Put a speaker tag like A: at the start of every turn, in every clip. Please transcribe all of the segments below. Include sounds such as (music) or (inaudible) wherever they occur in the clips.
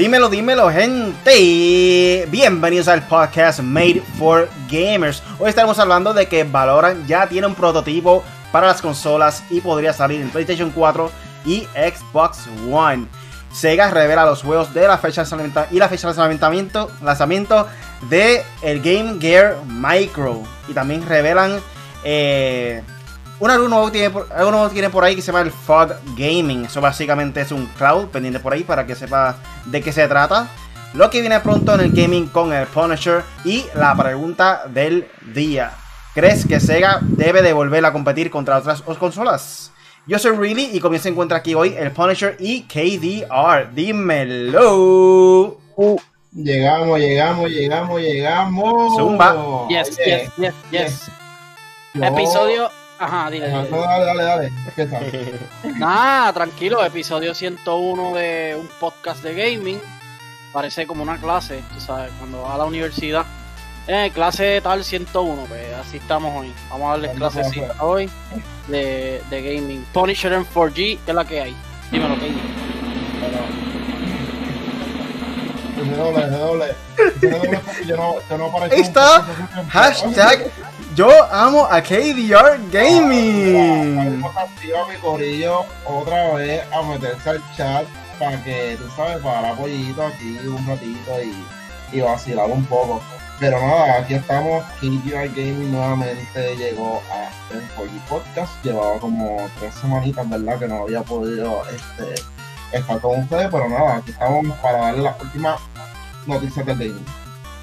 A: Dímelo, dímelo, gente. Bienvenidos al podcast Made for Gamers. Hoy estaremos hablando de que Valorant ya tiene un prototipo para las consolas y podría salir en PlayStation 4 y Xbox One. Sega revela los juegos de la fecha de lanzamiento y la fecha de lanzamiento, lanzamiento de el Game Gear Micro. Y también revelan eh, un nuevo, tiene, algo nuevo tiene por ahí que se llama el Fog Gaming. Eso básicamente es un cloud pendiente por ahí para que sepa de qué se trata. Lo que viene pronto en el gaming con el Punisher y la pregunta del día. ¿Crees que Sega debe de volver a competir contra otras consolas? Yo soy Really y comienza a encuentra aquí hoy el Punisher y KDR. Dímelo.
B: Uh, llegamos, llegamos, llegamos, llegamos.
A: Zumba.
C: Yes, yes, yes, yes. Episodio Ajá, dile.
B: dale, dale, dale. ¿Qué tal? (laughs)
C: Nada, tranquilo. Episodio 101 de un podcast de gaming. Parece como una clase, tú sabes, cuando vas a la universidad. Eh, clase tal 101, pues así estamos hoy. Vamos a darles clasecita hoy de, de gaming. Punisher en 4G, ¿qué es la que hay? Dímelo, que hay.
B: Doble, doble. Yo no, yo no
A: Ahí está. Hashtag yo amo a KDR Gaming.
B: a mi corillo otra vez a meterse al chat para que, tú sabes, para apoyito aquí un ratito y, y vacilar un poco. Pero nada, aquí estamos. KDR Gaming nuevamente llegó a el Podcast. Llevaba como tres semanitas, ¿verdad? Que no había podido este, estar con ustedes. Pero nada, aquí estamos para darle las últimas noticias del gaming.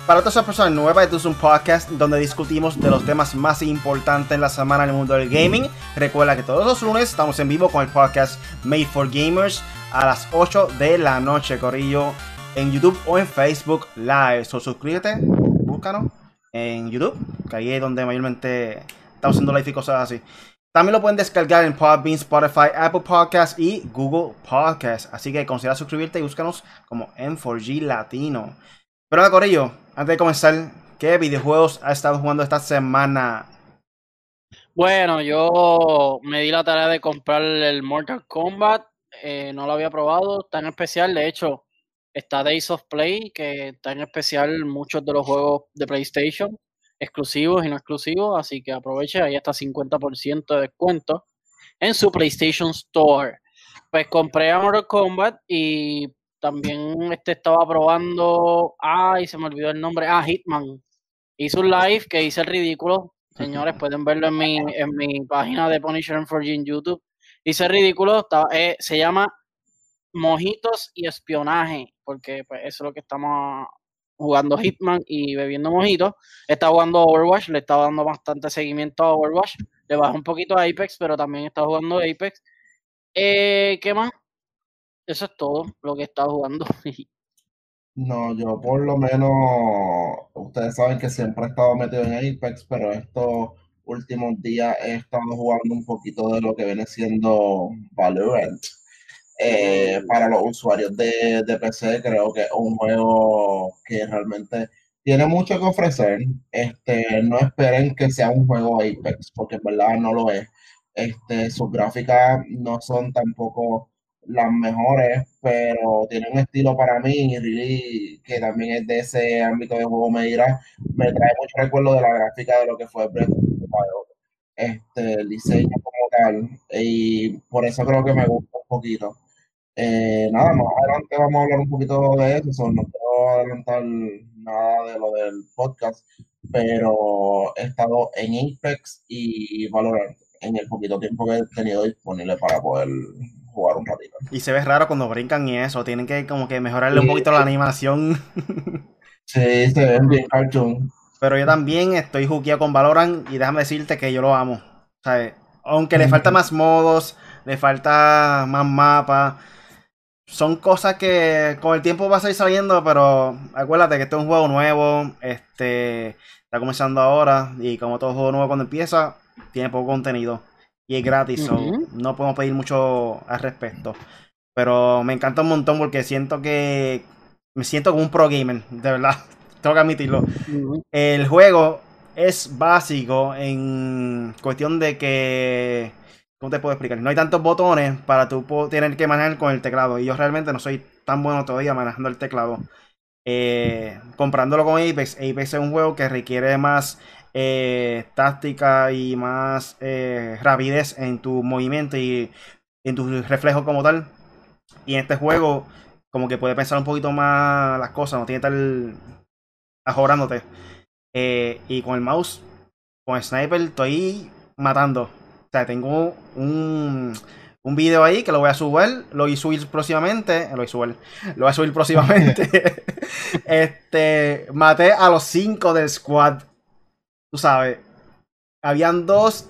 A: Para todas las personas nuevas, esto es un podcast donde discutimos de los temas más importantes en la semana en el mundo del gaming. Recuerda que todos los lunes estamos en vivo con el podcast Made for Gamers a las 8 de la noche, Corillo, en YouTube o en Facebook Live. Suscríbete, búscanos en YouTube, que ahí es donde mayormente estamos haciendo live y cosas así. También lo pueden descargar en Podbean, Spotify, Apple Podcasts y Google Podcasts. Así que considera suscribirte y búscanos como M4G Latino. Pero nada, Corillo, antes de comenzar, ¿qué videojuegos has estado jugando esta semana?
C: Bueno, yo me di la tarea de comprar el Mortal Kombat. Eh, no lo había probado, en especial. De hecho, está Days of Play, que está en especial muchos de los juegos de PlayStation, exclusivos y no exclusivos. Así que aproveche, ahí está 50% de descuento en su PlayStation Store. Pues compré a Mortal Kombat y también este estaba probando, ay, se me olvidó el nombre, ah, Hitman. Hizo un live que hice el ridículo. Señores, pueden verlo en mi, en mi página de Punisher and 4 en YouTube. Hice el ridículo, estaba, eh, se llama Mojitos y Espionaje, porque pues eso es lo que estamos jugando Hitman y bebiendo mojitos. Está jugando Overwatch, le estaba dando bastante seguimiento a Overwatch. Le bajó un poquito a Apex, pero también está jugando Apex. Eh, ¿Qué más? Eso es todo lo que he estado jugando. (laughs)
B: No, yo por lo menos, ustedes saben que siempre he estado metido en Apex, pero estos últimos días he estado jugando un poquito de lo que viene siendo Valorant. Eh, para los usuarios de, de, PC creo que es un juego que realmente tiene mucho que ofrecer. Este, no esperen que sea un juego Apex, porque en verdad no lo es. Este, sus gráficas no son tampoco las mejores, pero tiene un estilo para mí, really, que también es de ese ámbito de juego, me dirá, me trae mucho recuerdo de la gráfica de lo que fue Breath este, el diseño como tal, y por eso creo que me gusta un poquito. Eh, nada, más adelante vamos a hablar un poquito de eso, no quiero adelantar nada de lo del podcast, pero he estado en Apex y Valorant en el poquito tiempo que he tenido disponible para poder jugar un ratito.
A: Y se ve raro cuando brincan y eso, tienen que como que mejorarle un poquito la animación. (laughs)
B: sí, se ven bien cartoon.
A: Pero yo también estoy jugueado con Valorant y déjame decirte que yo lo amo. aunque le falta más modos, le falta más mapas, son cosas que con el tiempo va a seguir saliendo, pero acuérdate que este es un juego nuevo, este está comenzando ahora y como todo juego nuevo cuando empieza, tiene poco contenido y es gratis, no podemos pedir mucho al respecto. Pero me encanta un montón porque siento que me siento como un pro gamer, de verdad, (laughs) tengo que admitirlo. El juego es básico en cuestión de que, ¿cómo te puedo explicar? No hay tantos botones para tú tener que manejar con el teclado y yo realmente no soy tan bueno todavía manejando el teclado. Eh, comprándolo con Apex, Apex es un juego que requiere más eh, táctica y más eh, rapidez en tu movimiento y en tu reflejo como tal. Y en este juego, como que puede pensar un poquito más las cosas, no tiene tal ajorándote. y con el mouse, con el sniper, estoy matando. O sea, tengo un, un video ahí que lo voy a subir, lo voy a subir próximamente, lo voy a subir, lo voy a subir próximamente. (laughs) (laughs) este, maté a los cinco del squad. Tú sabes, habían dos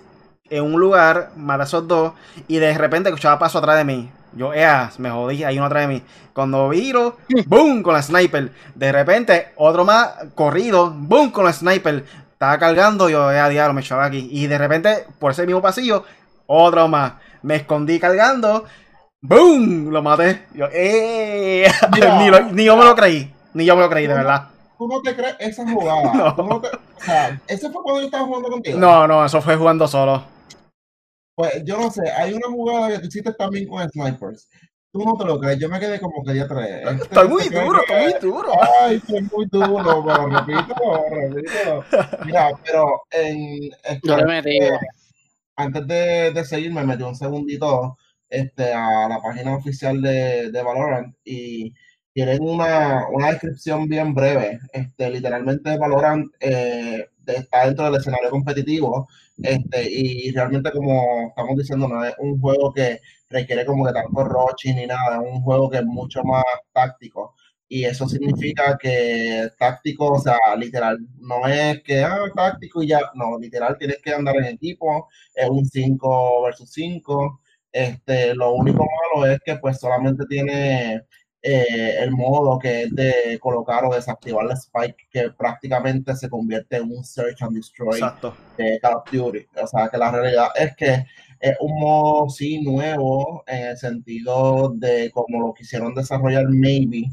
A: en un lugar, maté a esos dos y de repente escuchaba paso atrás de mí. Yo, ea, me jodí, hay uno atrás de mí. Cuando viro, (laughs) boom, con la sniper. De repente, otro más corrido, boom, con la sniper. Estaba cargando, yo, ea, diablo, me echaba aquí. Y de repente, por ese mismo pasillo, otro más me escondí cargando, ¡boom! Lo maté. Yo, ¡eh! (laughs) ni, yo me lo creí, ni yo me lo creí, de verdad.
B: ¿Tú no te crees esa (laughs) jugada? No. o sea, ¿Ese fue cuando yo estaba jugando contigo?
A: No, no, eso fue jugando solo.
B: Pues yo no sé, hay una jugada que tú hiciste también con snipers. Tú no te lo crees, yo me quedé como que ya tres.
A: Este, estoy muy duro, estoy muy duro.
B: Ay, estoy muy duro, pero repito, repito. Mira, pero en.
C: Este, no me digo
B: antes de, de seguir, me metí un segundito este, a la página oficial de, de Valorant y tienen una, una, descripción bien breve. Este, literalmente Valorant eh, está dentro del escenario competitivo este, y realmente como estamos diciendo, no es un juego que requiere como que tanto roaching ni nada, es un juego que es mucho más táctico y eso significa que táctico, o sea, literal, no es que, ah, táctico y ya, no, literal, tienes que andar en equipo, es un 5 versus 5, este, lo único malo es que pues solamente tiene eh, el modo que es de colocar o desactivar la spike, que prácticamente se convierte en un search and destroy de Call of Duty, o sea, que la realidad es que es un modo sí nuevo en el sentido de como lo quisieron desarrollar maybe,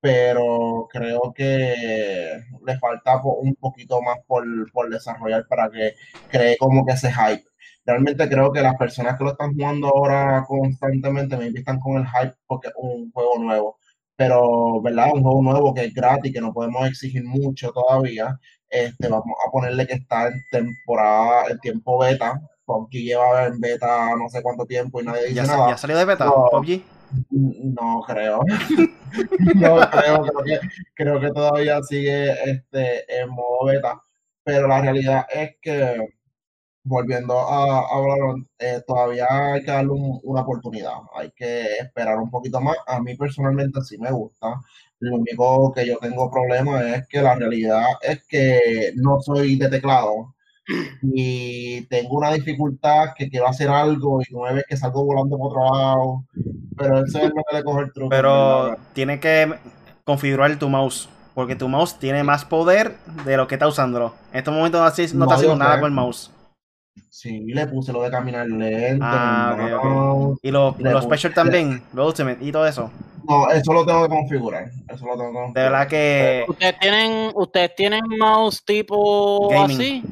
B: pero creo que le falta un poquito más por, por, desarrollar para que cree como que ese hype. Realmente creo que las personas que lo están jugando ahora constantemente me invitan con el hype porque es un juego nuevo. Pero, ¿verdad? Un juego nuevo que es gratis, que no podemos exigir mucho todavía. Este, vamos a ponerle que está en temporada, en tiempo beta. PUBG lleva en beta no sé cuánto tiempo y nadie dice
A: ¿Ya,
B: nada.
A: ¿Ya salió de beta PUBG?
B: No creo. (laughs) no creo, creo que, creo que todavía sigue este, en modo beta. Pero la realidad es que, volviendo a, hablar, eh, todavía hay que darle una oportunidad. Hay que esperar un poquito más. A mí personalmente sí me gusta. Lo único que yo tengo problema es que la realidad es que no soy de teclado y tengo una dificultad que quiero hacer algo y no me ves que salgo volando por otro lado. Pero eso es lo que le coge el truco.
A: Pero tiene que configurar tu mouse. Porque tu mouse tiene más poder de lo que está usándolo. En estos momentos no, no está haciendo nada con el mouse.
B: Sí, le puse lo de caminar lento.
A: Ah, Y los special también, los ultimate y todo eso.
B: No, eso lo tengo que configurar. Eso lo tengo que configurar.
A: De verdad que.
C: ¿Ustedes tienen, ¿ustedes tienen mouse tipo así?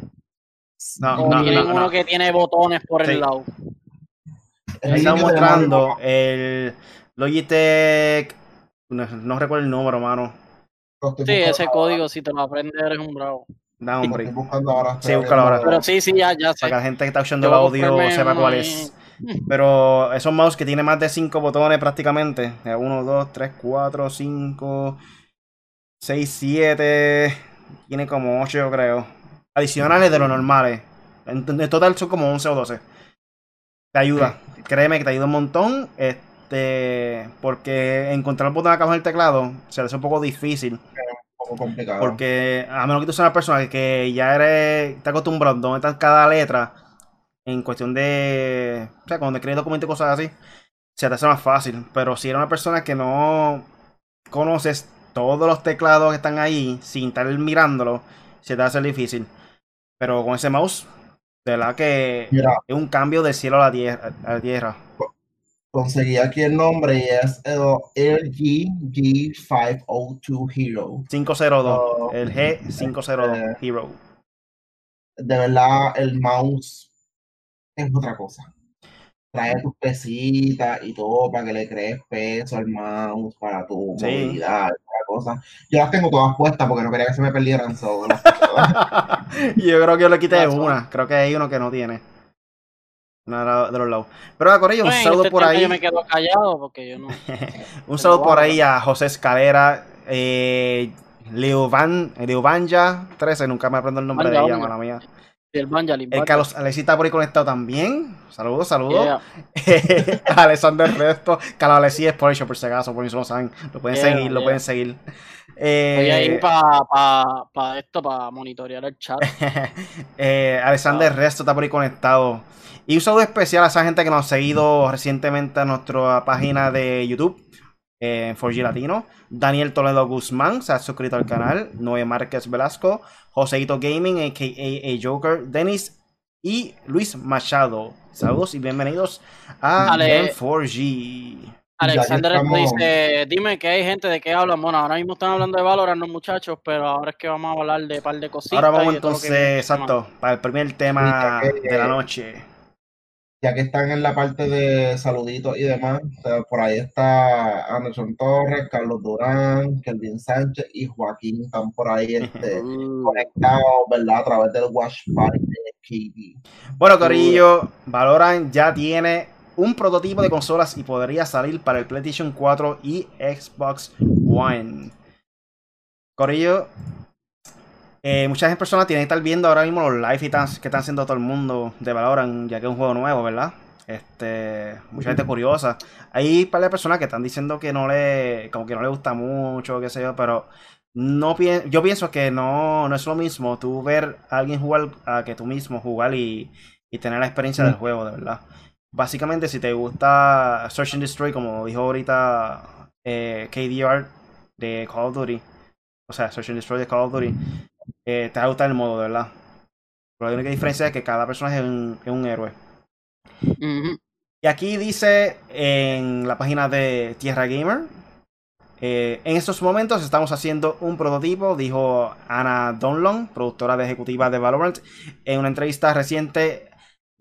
A: No, no,
C: tienen uno que tiene botones por el lado.
A: Estamos mostrando el Logitech. No, recuerdo el número, mano.
C: Sí, ese código, si te lo aprendes, eres un bravo.
A: Da, hombre.
B: Estoy buscando ahora.
A: Sí, búscalo ahora.
C: Pero sí, sí, ya, ya sé.
A: Para que la gente que está escuchando el audio sepa cuál es. Pero esos mouse que tiene más de 5 botones prácticamente. 1, 2, 3, 4, 5, 6, 7. Tiene como 8, yo creo. Adicionales de los normales. En, total son como 11 o 12. Te ayuda. Créeme que te ayuda un montón. Este. Porque encontrar el botón acá en el teclado se le hace un poco difícil.
B: Poco complicado.
A: Porque a menos que tú seas una persona que ya eres. Está acostumbrado a dónde está cada letra. En cuestión de. O sea, cuando escribes documentos y cosas así. Se te hace más fácil. Pero si eres una persona que no conoces todos los teclados que están ahí sin estar mirándolo, se te hace difícil. Pero con ese mouse, de verdad que es un cambio de cielo a la tierra. A la tierra.
B: Conseguí aquí el nombre y es el LG-G502 Hero.
A: 502. el G502 eh, Hero.
B: De verdad, el mouse es otra cosa. trae tus pesitas y todo para que le crees peso al mouse, para tu
A: Sí.
B: movilidad, cosas. Yo las tengo todas puestas porque no quería que se me perdieran. so, (laughs)
A: Yo creo que yo le quité una. Creo que hay uno que no tiene. De los lados. Pero a Corillo, un saludo
C: este
A: por ahí.
C: Yo me quedo callado porque yo no. (laughs)
A: Un saludo por ahí a José Escalera, eh, Leovan, Leovanja 13, nunca me aprendo el nombre de ella, mala mía.
C: El Banjali.
A: El Carlos Alexis está por ahí conectado también. Saludos, saludos.
C: Yeah. (laughs)
A: Alexander Resto, Carlos Alexis es por hecho, por si acaso, por no lo saben. Lo pueden
C: Yeah,
A: seguir, lo pueden seguir.
C: Voy a
A: Eh,
C: ir para pa, pa esto, para monitorear el chat. (laughs)
A: eh, Alexander Resto está por ahí conectado. Y un saludo especial a esa gente que nos ha seguido recientemente a nuestra página de YouTube. eh, En 4G Latino, Daniel Toledo Guzmán se ha suscrito al canal, Noé Márquez Velasco, Joseito Gaming, a.k.a. Joker, Denis y Luis Machado. Saludos y bienvenidos a Gen 4G.
C: Alexander
B: estamos-
C: dice, dime que hay gente de qué hablan. Bueno, ahora mismo están hablando de Valorant los muchachos, pero ahora es que vamos a hablar de un par de cositas.
A: Ahora vamos
C: que
A: entonces, exacto, para el primer tema
B: que-
A: de la noche.
B: ya que están en la parte de saluditos y demás, o sea, por ahí está Anderson Torres, Carlos Durán, Kelvin Sánchez y Joaquín están por ahí (laughs) este,
C: Uh,
B: conectados, ¿verdad? A través del Watch Party de KD.
A: Bueno, Corillo, Valorant ya tiene un prototipo de consolas y podría salir para el PlayStation 4 y Xbox One. Corillo, eh, muchas personas tienen que estar viendo ahora mismo los live y tan- que están haciendo todo el mundo de Valorant, ya que es un juego nuevo, ¿verdad? Este, mucha gente curiosa. Hay un par de personas que están diciendo que no le, como que no le gusta mucho, qué sé yo, pero no pien- yo pienso que no, no es lo mismo tú ver a alguien jugar a que tú mismo jugar y, y tener la experiencia del juego, de verdad. Básicamente, si te gusta Search and Destroy, como dijo ahorita eh, KDR de Call of Duty, o sea, Search and Destroy de Call of Duty, eh, te va a gustar el modo, verdad. Pero la única diferencia es que cada personaje es un, es un héroe. Y aquí dice en la página de Tierra Gamer. eh, en estos momentos estamos haciendo un prototipo, dijo Ana Donlon, productora de ejecutiva de Valorant, en una entrevista reciente.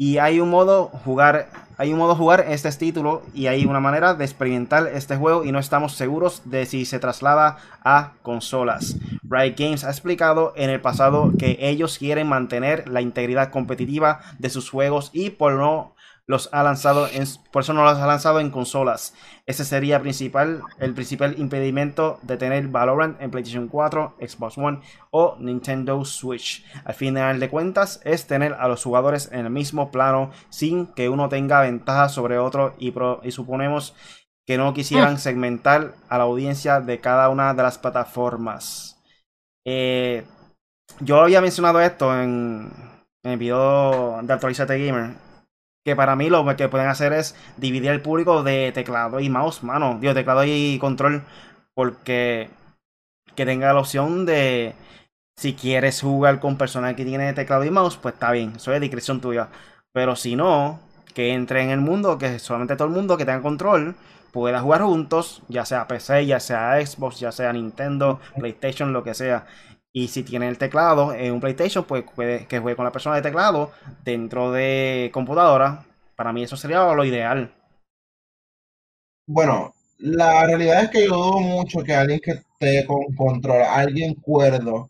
A: Y hay un modo jugar, hay un modo jugar este título y hay una manera de experimentar este juego y no estamos seguros de si se traslada a consolas. Riot Games ha explicado en el pasado que ellos quieren mantener la integridad competitiva de sus juegos y por no los ha lanzado en, por eso no los ha lanzado en consolas. Ese sería principal, el principal impedimento de tener Valorant en PlayStation 4, Xbox One o Nintendo Switch. Al final de cuentas es tener a los jugadores en el mismo plano sin que uno tenga ventaja sobre otro y, pro- y suponemos que no quisieran segmentar a la audiencia de cada una de las plataformas. Eh, yo había mencionado esto en, en el video de Actualizate Gamer que para mí lo que pueden hacer es dividir el público de teclado y mouse, mano, digo, teclado y control, porque que tenga la opción de si quieres jugar con personas que tienen teclado y mouse, pues está bien, eso es discreción tuya. Pero si no, que entre en el mundo, que solamente todo el mundo que tenga control pueda jugar juntos, ya sea PC, ya sea Xbox, ya sea Nintendo, PlayStation, lo que sea. Y si tiene el teclado en un PlayStation, pues puede que juegue con la persona de teclado dentro de computadora. Para mí eso sería lo ideal.
B: Bueno, la realidad es que yo dudo mucho que alguien que esté con control, alguien cuerdo,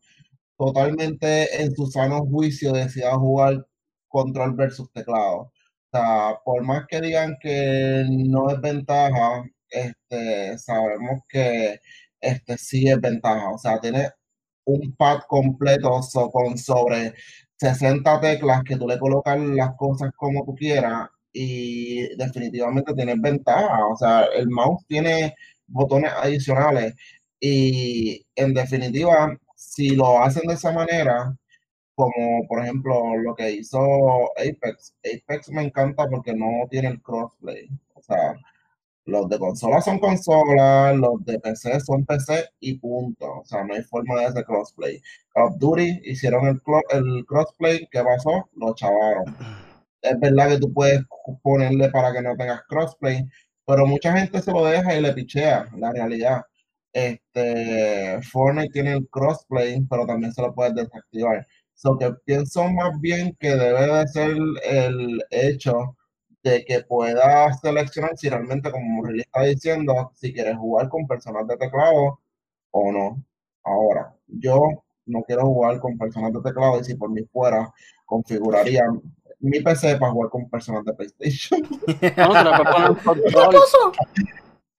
B: totalmente en su sano juicio decida jugar control versus teclado. O sea, por más que digan que no es ventaja, este, sabemos que este sí es ventaja. O sea, tiene un pad completo con sobre 60 teclas que tú le colocas las cosas como tú quieras y definitivamente tienes ventaja. O sea, el mouse tiene botones adicionales y en definitiva, si lo hacen de esa manera, como por ejemplo lo que hizo Apex, Apex me encanta porque no tiene el crossplay. O sea, los de consola son consolas, los de PC son PC y punto. O sea, no hay forma de hacer crossplay. Call of Duty hicieron el, crossplay, ¿qué pasó? Lo chavaron. Es verdad que tú puedes ponerle para que no tengas crossplay, pero mucha gente se lo deja y le pichea, la realidad. Este, Fortnite tiene el crossplay, pero también se lo puedes desactivar. So que pienso más bien que debe de ser el hecho de que puedas seleccionar si realmente, como Murray está diciendo, si quieres jugar con personas de teclado o no. Ahora, yo no quiero jugar con personas de teclado y si por mí fuera, configuraría mi PC para jugar con personas de PlayStation. (laughs)
A: ¿Qué pasó?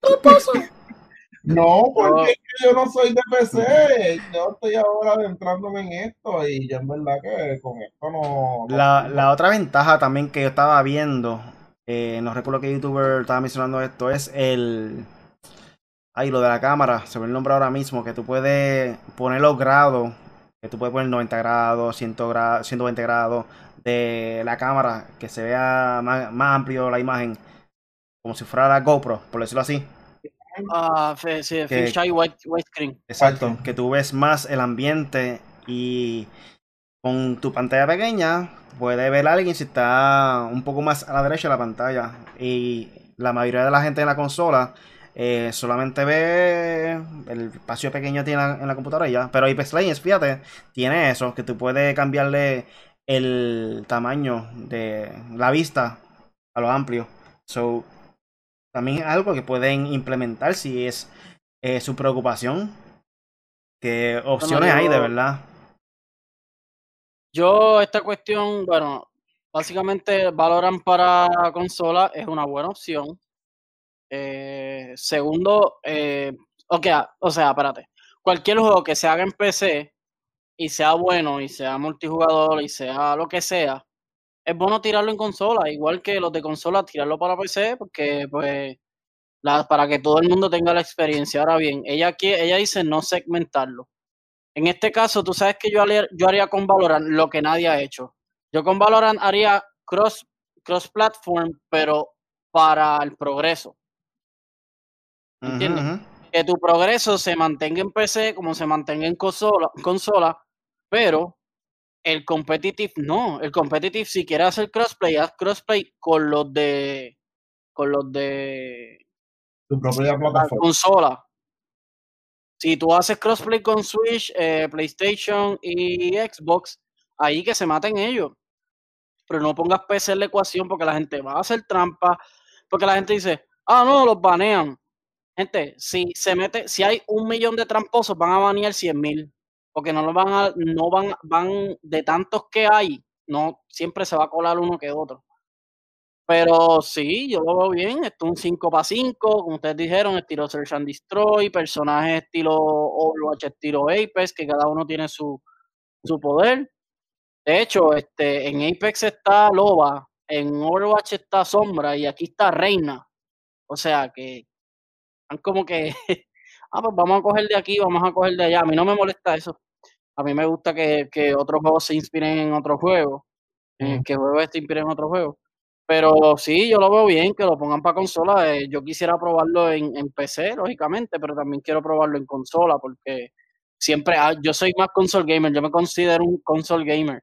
A: ¿Qué pasó?
B: No, porque yo no soy de PC. Yo estoy ahora adentrándome en esto y yo en verdad que con esto no. no
A: La, la otra ventaja también que yo estaba viendo, eh, no recuerdo qué youtuber estaba mencionando esto, es el... Ay, lo de la cámara, se me el nombre ahora mismo, que tú puedes poner los grados, que tú puedes poner 90 grados, 100 grados 120 grados de la cámara, que se vea más, más amplio la imagen, como si fuera la GoPro, por decirlo así.
C: Ah, sí, fisheye white, widescreen.
A: Exacto,
B: Exacto.
A: que tú ves más el ambiente y con tu pantalla pequeña puedes ver a alguien si está un poco más a la derecha de la pantalla. Y la mayoría de la gente en la consola eh, solamente ve el espacio pequeño que tiene en la computadora ya. Pero Apex Legends, fíjate, tiene eso, que tú puedes cambiarle el tamaño de la vista a lo amplio. So, también es algo que pueden implementar si es eh, su preocupación. Que opciones hay de verdad.
C: Yo, esta cuestión, bueno, básicamente Valorant para consola es una buena opción. Eh, segundo, eh, ok, o sea, espérate. Cualquier juego que se haga en PC y sea bueno y sea multijugador y sea lo que sea, es bueno tirarlo en consola, igual que los de consola, tirarlo para PC, porque pues la- para que todo el mundo tenga la experiencia. Ahora bien, ella, qui- ella dice no segmentarlo. En este caso, tú sabes que yo haría, yo haría con Valorant lo que nadie ha hecho. Yo con Valorant haría cross, cross platform, pero para el progreso. ¿Entiendes? Que tu progreso se mantenga en PC como se mantenga en consola, consola pero el competitive no. El competitive, si quieres hacer crossplay, haz crossplay con los de con los de
B: Tu propia
C: la
B: plataforma.
C: consola. Si tú haces crossplay con Switch, eh, PlayStation y Xbox, ahí que se maten ellos. Pero no pongas PC en la ecuación porque la gente va a hacer trampa. Porque la gente dice, ah, no, los banean. Gente, si se mete, si hay un millón de tramposos, van a banear 100 mil. Porque no lo van a, no van, van de tantos que hay, no siempre se va a colar uno que otro. Pero sí, yo lo veo bien. Esto es un 5 para 5, como ustedes dijeron, estilo Search and Destroy, personajes estilo Overwatch, estilo Apex, que cada uno tiene su, su poder. De hecho, este, en Apex está Loba, en Overwatch está Sombra y aquí está Reina. O sea que están como que, (laughs) ah, pues vamos a coger de aquí, vamos a coger de allá. A mí no me molesta eso. A mí me gusta que, que otros juegos se inspiren en otros juegos, eh, que juegos se inspiren en otros juegos. Pero sí, yo lo veo bien, que lo pongan para consola. eh, yo quisiera probarlo en, en PC, lógicamente, pero también quiero probarlo en consola, porque siempre, ah, yo soy más console gamer, yo me considero un console gamer.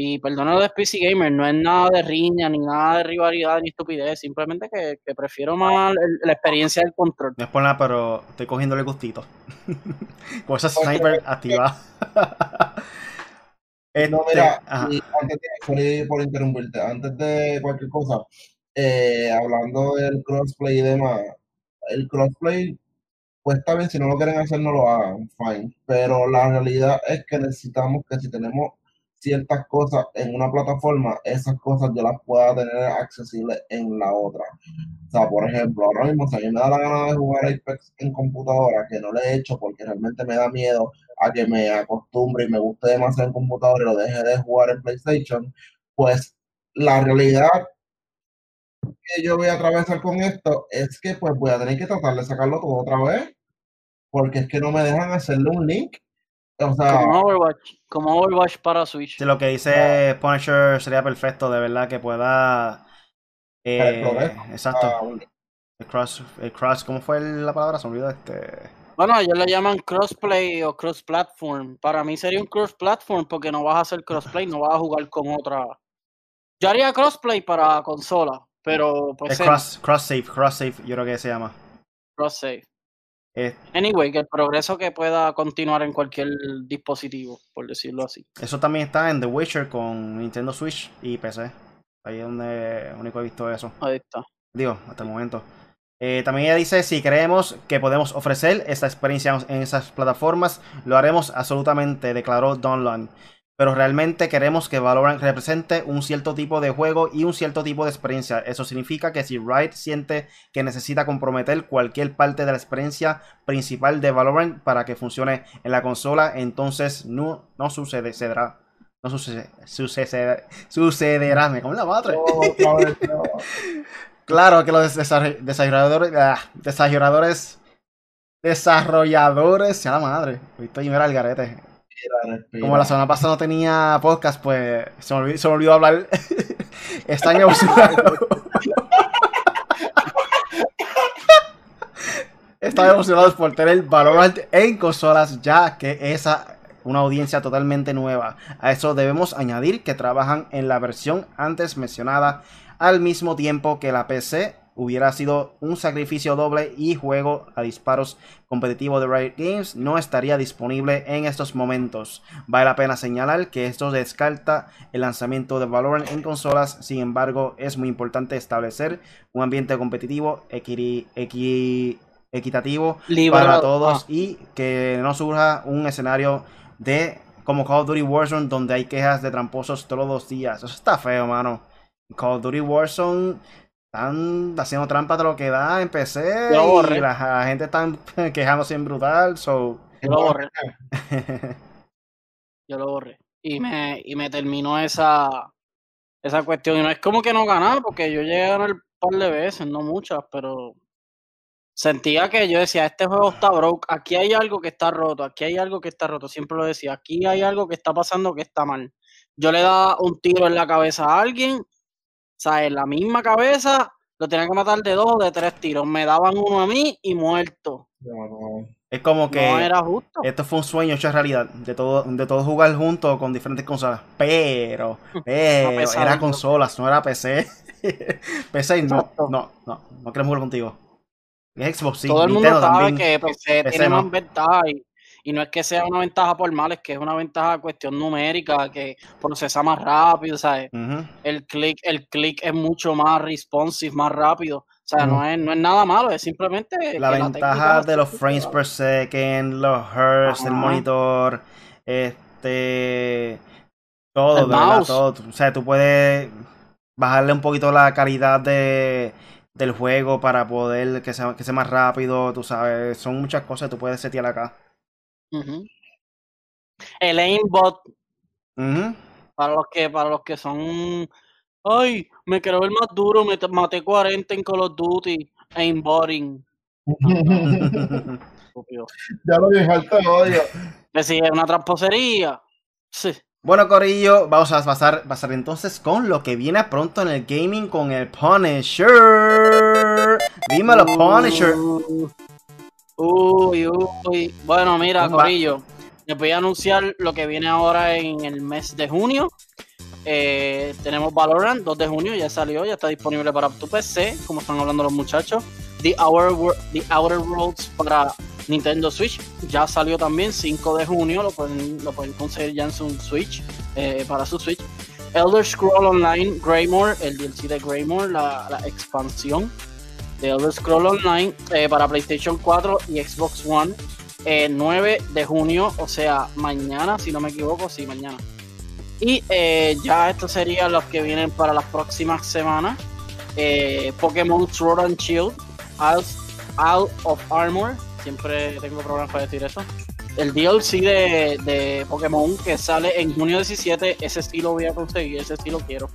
C: Y perdónalo de PC Gamer, no es nada de riña, ni nada de rivalidad, ni estupidez, simplemente que, que prefiero más el- la experiencia del control.
A: No es por nada, pero estoy cogiéndole gustito. (laughs) Con esa
B: Porque-
A: sniper activada. (laughs)
B: No,
A: Este,
B: mira,
A: ajá.
B: y antes de, sorry por interrumpirte, antes de cualquier cosa, eh, hablando del crossplay y demás, el crossplay, pues está bien, si no lo quieren hacer, no lo hagan, fine, pero la realidad es que necesitamos que si tenemos ciertas cosas en una plataforma, esas cosas yo las pueda tener accesibles en la otra. O sea, por ejemplo, ahora mismo, si a mí me da la gana de jugar Apex en computadora, que no lo he hecho porque realmente me da miedo a que me acostumbre y me guste demasiado en computadora y lo deje de jugar en PlayStation, pues la realidad que yo voy a atravesar con esto es que pues voy a tener que tratar de sacarlo todo otra vez, porque es que no me dejan hacerle un link. O sea,
C: Como Overwatch, como Overwatch para Switch.
A: Sí, lo que dice Punisher sería perfecto, de verdad, que pueda.
B: El
A: eh,
B: progreso.
A: exacto.
B: ah,
A: El cross, el cross, ¿cómo fue la palabra? Se me olvidó este.
C: Bueno, ellos le llaman crossplay o cross platform. Para mí sería un cross platform porque no vas a hacer crossplay, no vas a jugar con otra. Yo haría crossplay para consola, pero pues
A: El cross, cross save, cross save, yo creo que se llama.
C: cross save.
A: Eh,
C: Anyway, que el progreso que pueda continuar en cualquier dispositivo, por decirlo así.
A: eso también está en The Witcher con Nintendo Switch y PC. Ahí es donde único he visto eso.
C: Ahí está.
A: Digo, hasta el momento. Eh, también ella dice, si creemos que podemos ofrecer esta experiencia en esas plataformas, lo haremos absolutamente, declaró Donlan. Pero realmente queremos que Valorant represente un cierto tipo de juego y un cierto tipo de experiencia. Eso significa que si Riot siente que necesita comprometer cualquier parte de la experiencia principal de Valorant para que funcione en la consola, entonces no, no sucederá. No sucede, sucederá. Sucederá. Me como la madre. (laughs) Claro que los desarrolladores, ah, desarrolladores, desarrolladores, ya la madre, estoy mira el garete. Como la semana pasada no tenía podcast, pues se me olvidó, se me olvidó hablar. (laughs) Están emocionados. (laughs) Están emocionados por tener Valorant en consolas, ya que esa una audiencia totalmente nueva. A eso debemos añadir que trabajan en la versión antes mencionada al mismo tiempo que la PC hubiera sido un sacrificio doble y juego a disparos competitivo de Riot Games no estaría disponible en estos momentos. Vale la pena señalar que esto descarta el lanzamiento de Valorant en consolas, sin embargo es muy importante establecer un ambiente competitivo equitativo para todos ah. y que no surja un escenario de como Call of Duty Warzone donde hay quejas de tramposos todos los días. Eso está feo, mano. Call of Duty Warzone están haciendo trampa de lo que da en PC y la, gente está (laughs) quejándose en brutal. So...
C: Yo lo borré. Yo lo borré. Y me, y me terminó esa, esa cuestión. Y no es como que no ganaba, porque yo llegué a ganar un par de veces, no muchas, pero sentía que yo decía, este juego está broke, aquí hay algo que está roto, aquí hay algo que está roto. Siempre lo decía, aquí hay algo que está pasando que está mal. Yo le daba un tiro en la cabeza a alguien o sea, en la misma cabeza lo tenían que matar de dos o de tres tiros. Me daban uno a mí y muerto.
A: Es como que no era justo. esto fue un sueño hecho realidad de todo, de todo jugar juntos con diferentes consolas. Pero, (laughs) pero era consolas, no era PC. (laughs) PC no, no, no, no queremos jugar contigo. Es Xbox, sí.
C: Todo el mundo sabe que PC, tiene más ventaja y y no es que sea una ventaja por mal, es que es una ventaja cuestión numérica, que procesa más rápido, ¿sabes? El click el click es mucho más responsive, más rápido. O sea, no, es, no es nada malo, es simplemente...
A: La ventaja de los frames per second, los hertz, el monitor, este... Todo, ¿verdad? Todo. O sea, tú puedes bajarle un poquito la calidad de, del juego para poder que sea, que sea más rápido, tú sabes. Son muchas cosas que tú puedes setear acá.
C: El aimbot. Para los que, para los que son. Ay, me quiero ver más duro, me maté 40 en Call of Duty. Aimbotting. (laughs)
B: ya lo dije alto odio.
C: Que si es una tramposería. Sí.
A: Bueno, Corillo, vamos a pasar, pasar entonces con lo que viene pronto en el gaming con el Punisher. Dímelo, uh. Punisher.
C: Uy, uy. Bueno, mira, Corillo, les voy a anunciar lo que viene ahora en el mes de junio. Eh, tenemos Valorant, 2 de junio, ya salió, ya está disponible para tu PC, como están hablando los muchachos. The Outer, The Outer Worlds para Nintendo Switch, ya salió también, 5 de junio, lo pueden, lo pueden conseguir ya en su Switch, eh, para su Switch. Elder Scroll Online Greymore, el DLC de Greymore, la, la expansión de Elder Scroll Online eh, para PlayStation 4 y Xbox One. 9 eh, de junio, o sea, mañana, si no me equivoco, sí, mañana. Y eh, ya estos serían los que vienen para las próximas semanas. Pokémon Sword and Shield, Out, of Armor, siempre tengo problemas para decir eso. El DLC de, de Pokémon que sale en junio 17, ese estilo voy a conseguir, ese estilo quiero.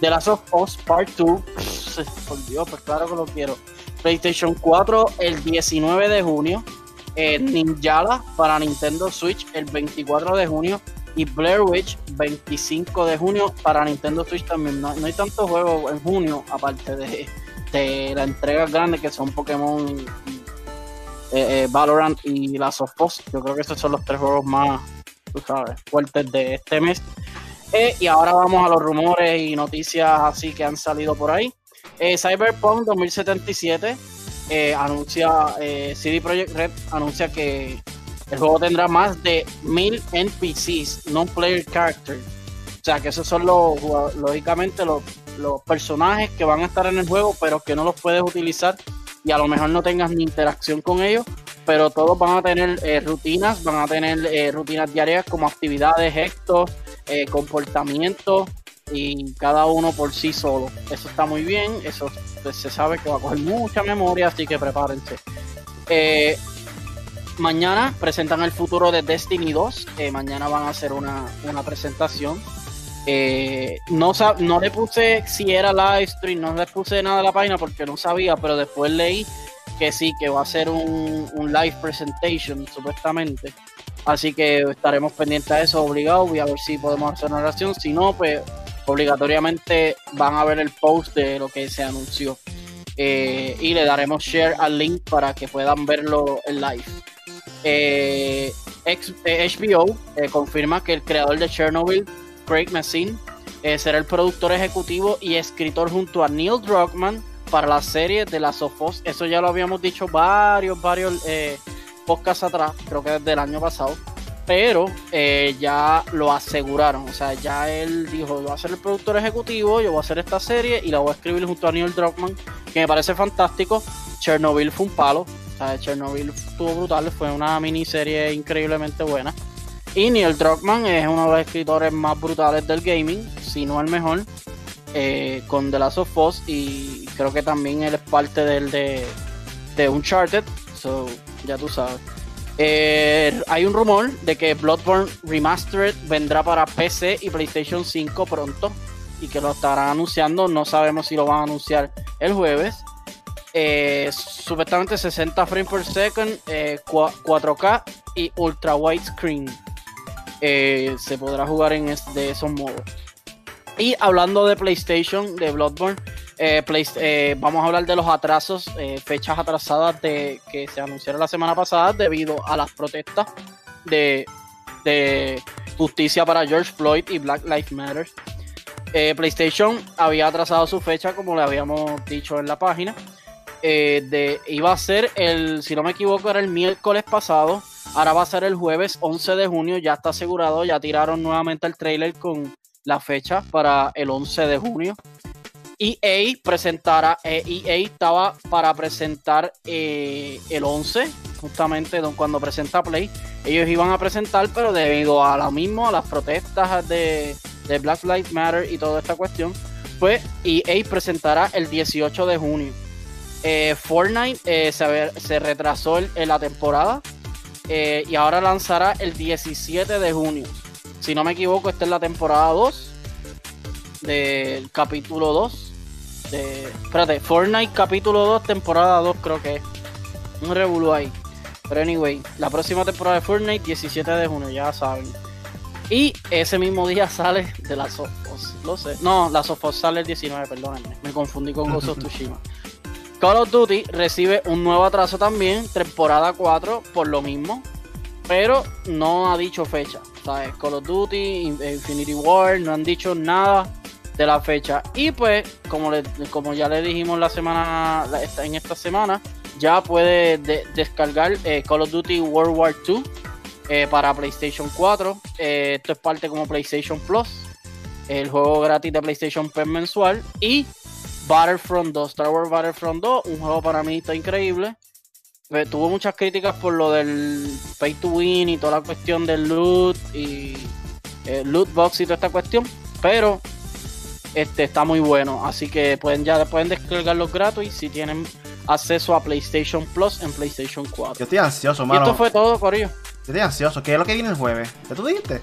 C: The Last of Us Part 2. Por Dios, pues claro que lo quiero. PlayStation 4 el 19 de junio. Eh, Ninjala para Nintendo Switch el 24 de junio. Y Blair Witch 25 de junio para Nintendo Switch también. No, hay tantos juegos en junio, aparte de, de la entrega grande que son Pokémon, eh, eh, Valorant y Last of Us. Yo creo que esos son los tres juegos más, tú sabes, fuertes de este mes. Y ahora vamos a los rumores y noticias así que han salido por ahí. Eh, Cyberpunk 2077 eh, anuncia, CD Projekt Red anuncia que el juego tendrá más de mil NPCs, non-player characters. O sea que esos son los, lógicamente, los, los personajes que van a estar en el juego, pero que no los puedes utilizar y a lo mejor no tengas ni interacción con ellos, pero todos van a tener eh, rutinas, van a tener eh, rutinas diarias como actividades, gestos, eh, comportamientos y cada uno por sí solo. Eso está muy bien, eso pues, se sabe que va a coger mucha memoria, así que prepárense. mañana presentan el futuro de Destiny 2, mañana van a hacer una, una presentación. no, no le puse si era live stream, no le puse nada a la página porque no sabía, pero después leí que sí, que va a ser un, live presentation, supuestamente. Así que estaremos pendientes de eso, obligados. Voy a ver si podemos hacer una oración. Si no, pues obligatoriamente van a ver el post de lo que se anunció. Eh, y le daremos share al link para que puedan verlo en live. Eh, HBO eh, confirma que el creador de Chernobyl, Craig Messin, será el productor ejecutivo y escritor junto a Neil Druckmann para la serie de las Sofos. Eso ya lo habíamos dicho varios, varios eh, podcasts atrás, creo que desde el año pasado. Pero eh, ya lo aseguraron. O sea, ya él dijo: Yo voy a ser el productor ejecutivo, yo voy a hacer esta serie y la voy a escribir junto a Neil Druckmann, que me parece fantástico. Chernobyl fue un palo. O sea, Chernobyl estuvo brutal, fue una miniserie increíblemente buena. Y Neil Druckmann es uno de los escritores más brutales del gaming, si no el mejor. Eh, con The Last of Us y creo que también él es parte del de, de Uncharted, so ya tú sabes. Eh, hay un rumor de que Bloodborne Remastered vendrá para PC y PlayStation 5 pronto y que lo estarán anunciando. No sabemos si lo van a anunciar el jueves. Eh, supuestamente 60 frames per second, 4K y ultra widescreen. se podrá jugar en de esos modos. Y hablando de PlayStation, de Bloodborne, eh, eh, vamos a hablar de los atrasos, eh, fechas atrasadas de que se anunciaron la semana pasada debido a las protestas de, justicia para George Floyd y Black Lives Matter. PlayStation había atrasado su fecha, como le habíamos dicho en la página. de, iba a ser el, si no me equivoco, era el miércoles pasado. Ahora va a ser el jueves 11 de junio, ya está asegurado, ya tiraron nuevamente el trailer con la fecha para el 11 de junio. EA presentará, EA eh, e estaba para presentar eh, el 11, justamente cuando presenta Play. Ellos iban a presentar, pero debido a lo mismo, a las protestas de, Black Lives Matter y toda esta cuestión, pues EA presentará el 18 de junio. Eh, Fortnite se, se, retrasó en la temporada y ahora lanzará el 17 de junio. Si no me equivoco, esta es la temporada 2 del capítulo 2. De, espérate, Fortnite capítulo 2, temporada 2 creo que es. Un revuelo ahí. Pero anyway, la próxima temporada de Fortnite, 17 de junio, ya saben. Y ese mismo día (laughs) sale de la Sofos. Lo sé. No, la Sofos sale el 19, perdónenme. Me confundí con Ghost of Tsushima. Call of Duty recibe un nuevo atraso también, temporada 4, por lo mismo. Pero no ha dicho fecha. Call of Duty, Infinity War, no han dicho nada de la fecha. Y pues, como, como ya le dijimos la semana, en esta semana, ya puede descargar eh, Call of Duty World War II eh, para PlayStation 4. Eh, esto es parte como PlayStation Plus, el juego gratis de PlayStation Plus mensual. Y Battlefront 2, Star Wars Battlefront 2, un juego para mí está increíble. Tuvo muchas críticas por lo del pay to win y toda la cuestión del loot y loot box y toda esta cuestión. Pero este está muy bueno. Así que pueden ya pueden descargarlo gratis si tienen acceso a PlayStation Plus en PlayStation 4.
A: Yo estoy ansioso, mano.
C: Y esto fue todo, Corillo.
A: Yo estoy ansioso. ¿Qué es lo que viene el jueves? ¿Ya tú dijiste?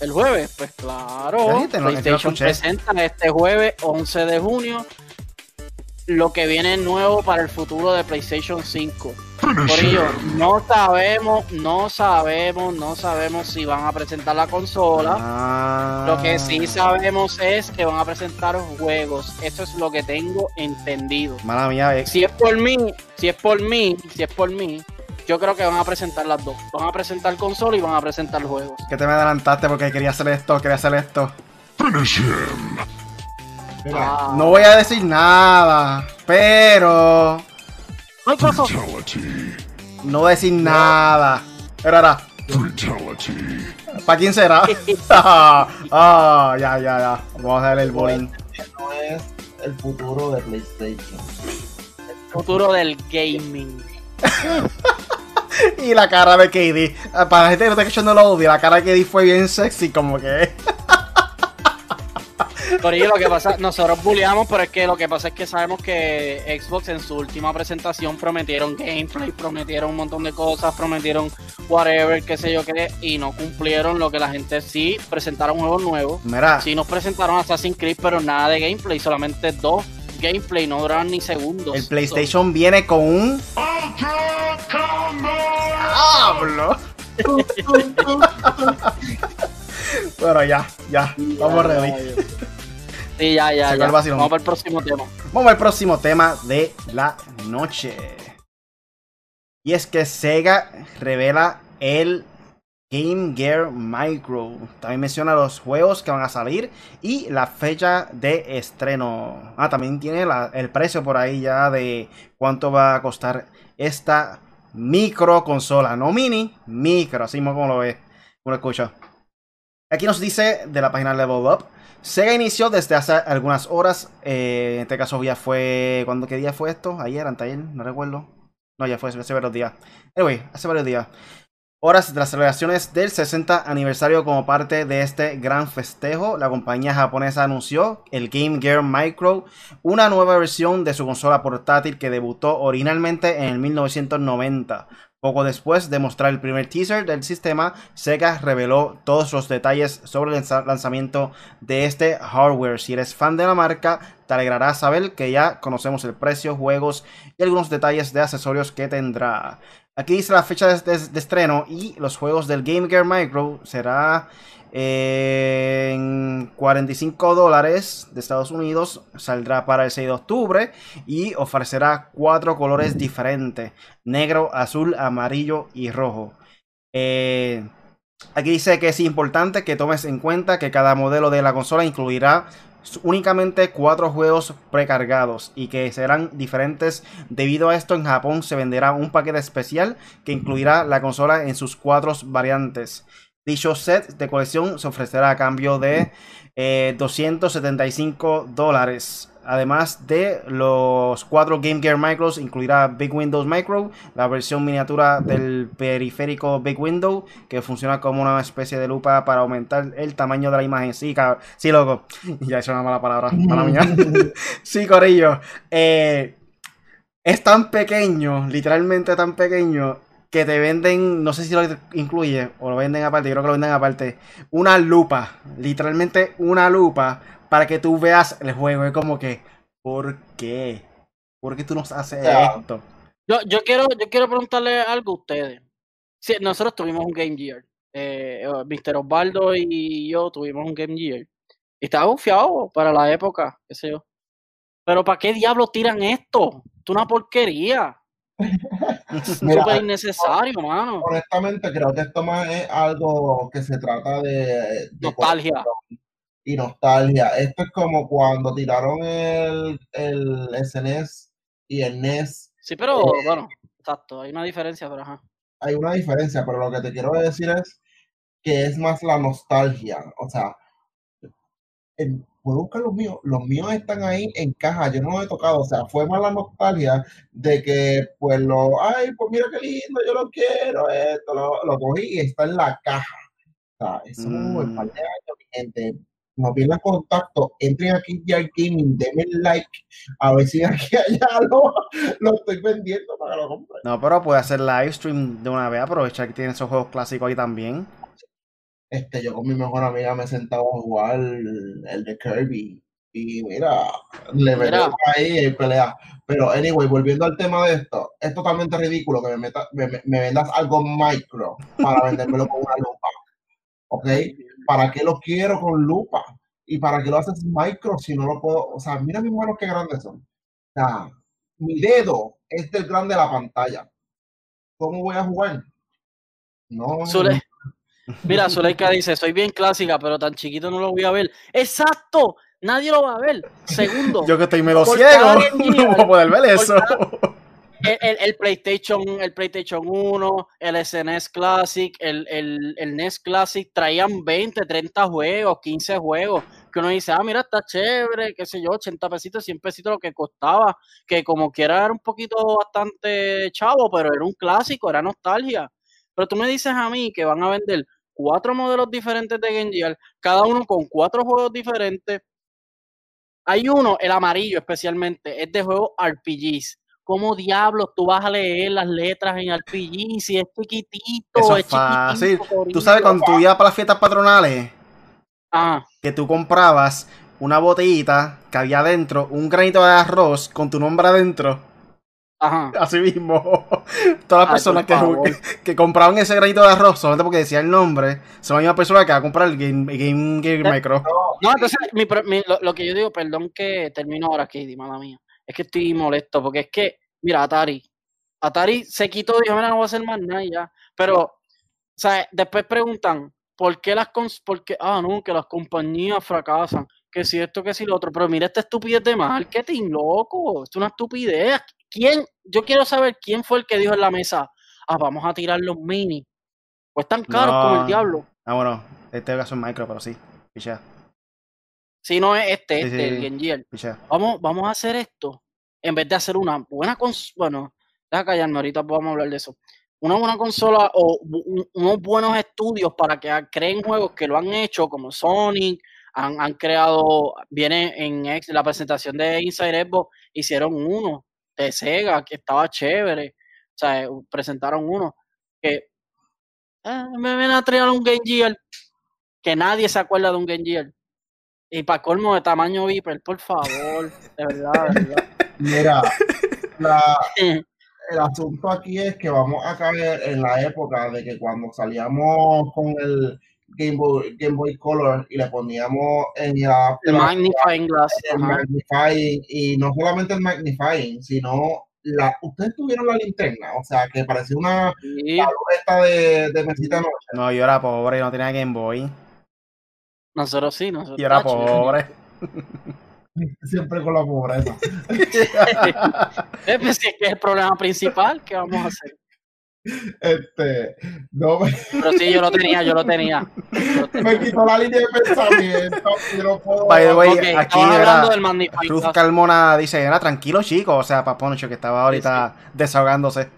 C: El jueves, pues claro. PlayStation presenta este jueves 11 de junio lo que viene nuevo para el futuro de PlayStation 5. Por ello, no sabemos, no sabemos, no sabemos si van a presentar la consola. Ah. Lo que sí sabemos es que van a presentar juegos. Eso es lo que tengo entendido.
A: Mala mía,
C: eh. Si es por mí, si es por mí, si es por mí, yo creo que van a presentar las dos. Van a presentar consola y van a presentar juegos.
A: Que te me adelantaste porque quería hacer esto, quería hacer esto. Ah. No voy a decir nada, pero. No voy a decir nada. Pero ahora. ¿Para quién será? ah, (laughs) (laughs) ah, ya, ya, ya. Vamos a ver el bowling.
B: No es el futuro de PlayStation.
C: Futuro del gaming. (laughs)
A: y la cara de KD. Para la gente que no está escuchando lo odio, la cara de KD fue bien sexy, como que.
C: Pero lo que pasa, nosotros bulleamos, pero es que lo que pasa es que sabemos que Xbox en su última presentación prometieron gameplay, prometieron un montón de cosas, prometieron whatever, qué sé yo qué, y no cumplieron lo que la gente sí presentaron juegos nuevos.
A: Mira.
C: Sí nos presentaron Assassin's Creed, pero nada de gameplay, solamente dos gameplay, no duran ni segundos.
A: El PlayStation viene con un. ¡Hablo! bueno, ya, ya. Vamos ready.
C: Sí, ya, ya, ya. Vamos el próximo tema.
A: Vamos al próximo tema de la noche. Y es que Sega revela el Game Gear Micro. También menciona los juegos que van a salir y la fecha de estreno. Ah, también tiene el precio por ahí ya de cuánto va a costar esta micro consola. No mini, micro, así como lo ve, como lo escucha. Aquí nos dice de la página Level Up. Sega inició desde hace algunas horas. Eh, en este caso ya fue. ¿Cuándo qué día fue esto? Ayer, anteayer, no recuerdo. No, ya fue hace varios días. Anyway, hace varios días horas de las celebraciones del 60 aniversario como parte de este gran festejo, la compañía japonesa anunció el Game Gear Micro, una nueva versión de su consola portátil que debutó originalmente en el 1990. Poco después de mostrar el primer teaser del sistema, Sega reveló todos los detalles sobre el lanzamiento de este hardware. Si eres fan de la marca, te alegrará saber que ya conocemos el precio, juegos y algunos detalles de accesorios que tendrá. Aquí dice la fecha de, estreno y los juegos del Game Gear Micro será en 45 dólares de Estados Unidos. Saldrá para el 6 de octubre y ofrecerá cuatro colores diferentes: negro, azul, amarillo y rojo. Eh, aquí dice que es importante que tomes en cuenta que cada modelo de la consola incluirá únicamente cuatro juegos precargados y que serán diferentes. Debido a esto, en Japón se venderá un paquete especial que incluirá la consola en sus cuatro variantes. Dicho set de colección se ofrecerá a cambio de 275 eh, dólares. Además de los cuatro Game Gear Micros, incluirá Big Windows Micro, la versión miniatura del periférico Big Window, que funciona como una especie de lupa para aumentar el tamaño de la imagen. Sí, cabrón. Sí, loco. (laughs) Ya es una mala palabra. (laughs) Mala mía. (laughs) sí, Corillo. Eh, es tan pequeño, literalmente tan pequeño, que te venden, no sé si lo incluye o lo venden aparte, yo creo que lo venden aparte, una lupa, literalmente una lupa para que tú veas el juego. Es como que, ¿por qué? ¿Por qué tú nos haces esto?
C: Yo, yo, quiero, yo quiero preguntarle algo a ustedes. Sí, nosotros tuvimos un Game Gear. Eh, eh Mr. Osvaldo y yo tuvimos un Game Gear. Y estaba confiado para la época, qué sé yo. Pero ¿para qué diablos tiran esto? Es una porquería. (laughs) (laughs) Súper innecesario, mano.
B: Honestamente, creo que esto más es algo que se trata de,
C: nostalgia
B: y nostalgia. Esto es como cuando tiraron el, el SNES e y el NES.
C: Sí, pero eh, bueno, exacto, hay una diferencia, pero ajá.
B: Hay una diferencia, pero lo que te quiero decir es que es más la nostalgia. O sea, puedo buscar los míos, los míos están ahí en caja, yo no los he tocado, o sea, fue más la nostalgia de que, pues, lo, ay, pues mira qué lindo, yo lo quiero, esto, lo, lo cogí y está en la caja. O sea, eso es un par de años, mi gente, no pierdan contacto, entren aquí ya gaming, denme like, a ver si aquí (laughs) allá lo, lo estoy vendiendo para que lo compren.
A: No, pero puede hacer live stream de una vez, aprovechar que tiene esos juegos clásicos ahí también.
B: Este, yo con mi mejor amiga me he sentado a jugar el, de Kirby. Y mira, le veo ahí y pelea. Pero, anyway, volviendo al tema de esto, es totalmente ridículo que me, meta, me, me vendas algo micro para (laughs) vendérmelo con una lupa. ¿Ok? ¿para qué lo quiero con lupa? ¿Y para qué lo haces micro si no lo puedo? O sea, mira mis manos qué grandes son. O sea, mi dedo es del grande de la pantalla. ¿Cómo voy a jugar? No.
C: Mira, Zuleika dice, soy bien clásica, pero tan chiquito no lo voy a ver. Exacto, nadie lo va a ver. Segundo. (laughs)
A: Yo que estoy medio ciego, (laughs) no voy a poder ver eso.
C: el, el- el PlayStation, el PlayStation 1, el SNES Classic, el, el, el NES Classic traían 20, 30 juegos, 15 juegos, que uno dice, ah, mira, está chévere, qué sé yo, 80 pesitos, 100 pesitos lo que costaba, que como quiera era un poquito bastante chavo, pero era un clásico, era nostalgia. Pero tú me dices a mí que van a vender cuatro modelos diferentes de Game Gear, cada uno con cuatro juegos diferentes. Hay uno, el amarillo especialmente, es de juegos RPGs. ¿Cómo diablos tú vas a leer las letras en RPG si es chiquitito?
A: Eso
C: es
A: fácil.
C: chiquitito,
A: Tú sabes cuando tú ibas para las fiestas patronales,
C: Ah,
A: que tú comprabas una botellita que había adentro un granito de arroz con tu nombre adentro.
C: Ajá.
A: Así mismo. (laughs) Todas las personas que, que, que compraban ese granito de arroz solamente porque decía el nombre, son la misma persona que va a comprar el Game, Game Gear Micro.
C: No, entonces, mi pro- mi- lo, lo que yo digo, perdón que termino ahora, Katie, mala mía, es que estoy molesto, porque es que, mira, Atari, Atari se quitó, dijo, mira, no voy a hacer más nada ya, pero, o sea, después preguntan, ¿por qué las, cons por qué? ah, no, que las compañías fracasan, que si esto, que si lo otro, pero mira esta estupidez de marketing, loco, es una estupidez, ¿quién? Yo quiero saber quién fue el que dijo en la mesa, ah, vamos a tirar los mini, pues tan caros como el diablo.
A: Ah, bueno, este caso es micro, pero sí. Pichea,
C: Si no es este,
A: Sí,
C: este,
A: sí,
C: el
A: sí. Pichea.
C: vamos, vamos a hacer esto en vez de hacer una buena consola. Bueno, deja callarme, ahorita vamos a hablar de eso. Una buena consola o unos buenos estudios para que creen juegos que lo han hecho, como Sonic, han, han creado, viene en la presentación de Inside Xbox, hicieron uno de Sega que estaba chévere. O sea, eh, presentaron uno que "Ah, me ven a traer un Game Gear que nadie se acuerda de un Game Gear. Y para colmo de tamaño Viper, por favor, de verdad, de verdad. (laughs)
B: Mira, la, (laughs) el asunto aquí es que vamos a caer en la época de que cuando salíamos con el Game Boy, Game Boy Color y le poníamos en el
C: El magnifying glass.
B: el magnifying y no solamente el magnifying, sino la, ustedes tuvieron la linterna, o sea, que parecía una
C: Sí,
B: de, de mesita de noche.
A: No, yo era pobre, no tenía Game Boy.
C: nosotros sí, nosotros.
A: Yo era
C: tacho,
A: pobre. (laughs)
B: Siempre con la pobreza. (laughs)
C: Eh, pues, es que es el problema principal, ¿qué vamos a hacer?
B: Este, no me,
C: Pero sí, yo lo tenía, yo lo tenía. Yo lo (laughs) tenía.
B: me quitó la línea de pensamiento (laughs) y no puedo.
A: By the way,
C: Ok,
A: aquí era
C: del glass.
A: Carmona dice, era tranquilo chico, o sea, Paponcho que estaba ahorita desahogándose.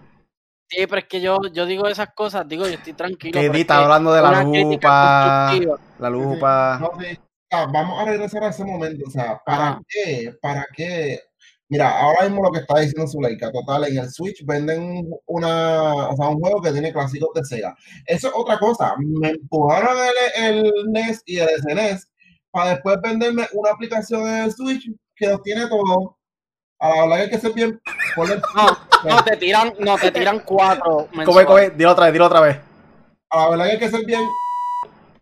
C: Sí, pero es que yo, yo digo esas cosas, digo, yo estoy tranquilo.
A: Que está hablando de la lupa, la lupa.
B: No, sí. O sea, vamos a regresar a ese momento. O sea, ¿para qué? ¿Para qué? Mira, ahora mismo lo que está diciendo Zuleika, total, en el Switch venden una, o sea, un juego que tiene clásicos de Sega. Eso es otra cosa. Me empujaron el, el NES y el SNES para después venderme una aplicación en el Switch que los tiene todo. A la verdad que hay que ser bien. (laughs)
C: No, no, te tiran, no, te tiran cuatro
A: Come, come, dilo otra vez, dilo otra vez.
B: A la verdad que hay que ser bien.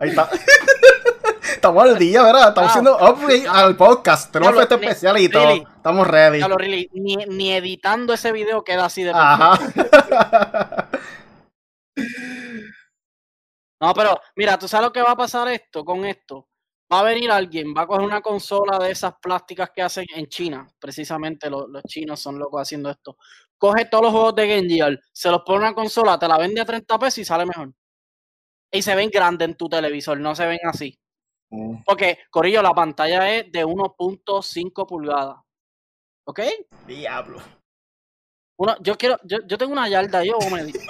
A: Ahí está. (laughs) Estamos al día, ¿verdad? Estamos
C: Ah.
A: haciendo upgrade al podcast. Tenemos
C: Diablo,
A: efecto
C: ni-
A: especial y todo.
C: really.
A: Estamos ready.
C: Ya lo really, ni, ni editando ese video queda así de
A: Ajá. (laughs)
C: No, pero mira, ¿tú sabes lo que va a pasar esto con esto? Va a venir alguien, va a coger una consola de esas plásticas que hacen en China, precisamente los, los chinos son locos haciendo esto. Coge todos los juegos de Game Gear, se los pone en una consola, te la vende a 30 pesos y sale mejor. Y se ven grandes en tu televisor, no se ven así. Porque, Corillo, la pantalla es de 1.5 pulgadas. ¿Ok?
A: Diablo.
C: Uno, yo quiero, yo, yo tengo una yarda, yo me di- (laughs)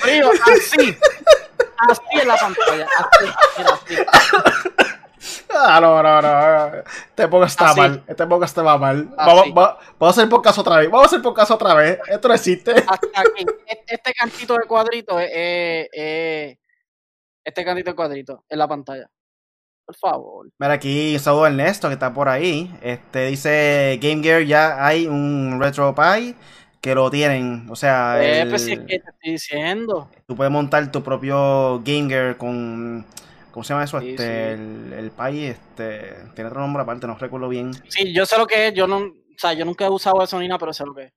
C: Corillo, así. Así es la pantalla. Así, mira, así.
A: Ah, no, no, no. Este podcast está
C: Así.
A: mal. Este podcast está mal. Vamos, va- vamos a hacer podcast otra vez. Vamos a hacer podcast otra vez. Esto no existe.
C: Hasta aquí. Este, este cantito de cuadrito es, es- es- este cantito de cuadrito en la pantalla. Por favor.
A: Mira, aquí un saludo a Ernesto que está por ahí. Este dice Game Gear ya hay un Retro Pie que lo tienen. O sea,
C: Eh,
A: el-
C: pues es que te estoy diciendo.
A: tú puedes montar tu propio Game Gear con. ¿Cómo se llama eso?
C: Sí,
A: este,
C: sí.
A: El, el Pie, este. Tiene otro nombre aparte, no recuerdo bien.
C: Sí, yo sé lo que es. Yo no, o sea, yo nunca he usado eso ni nada, pero sé lo que es.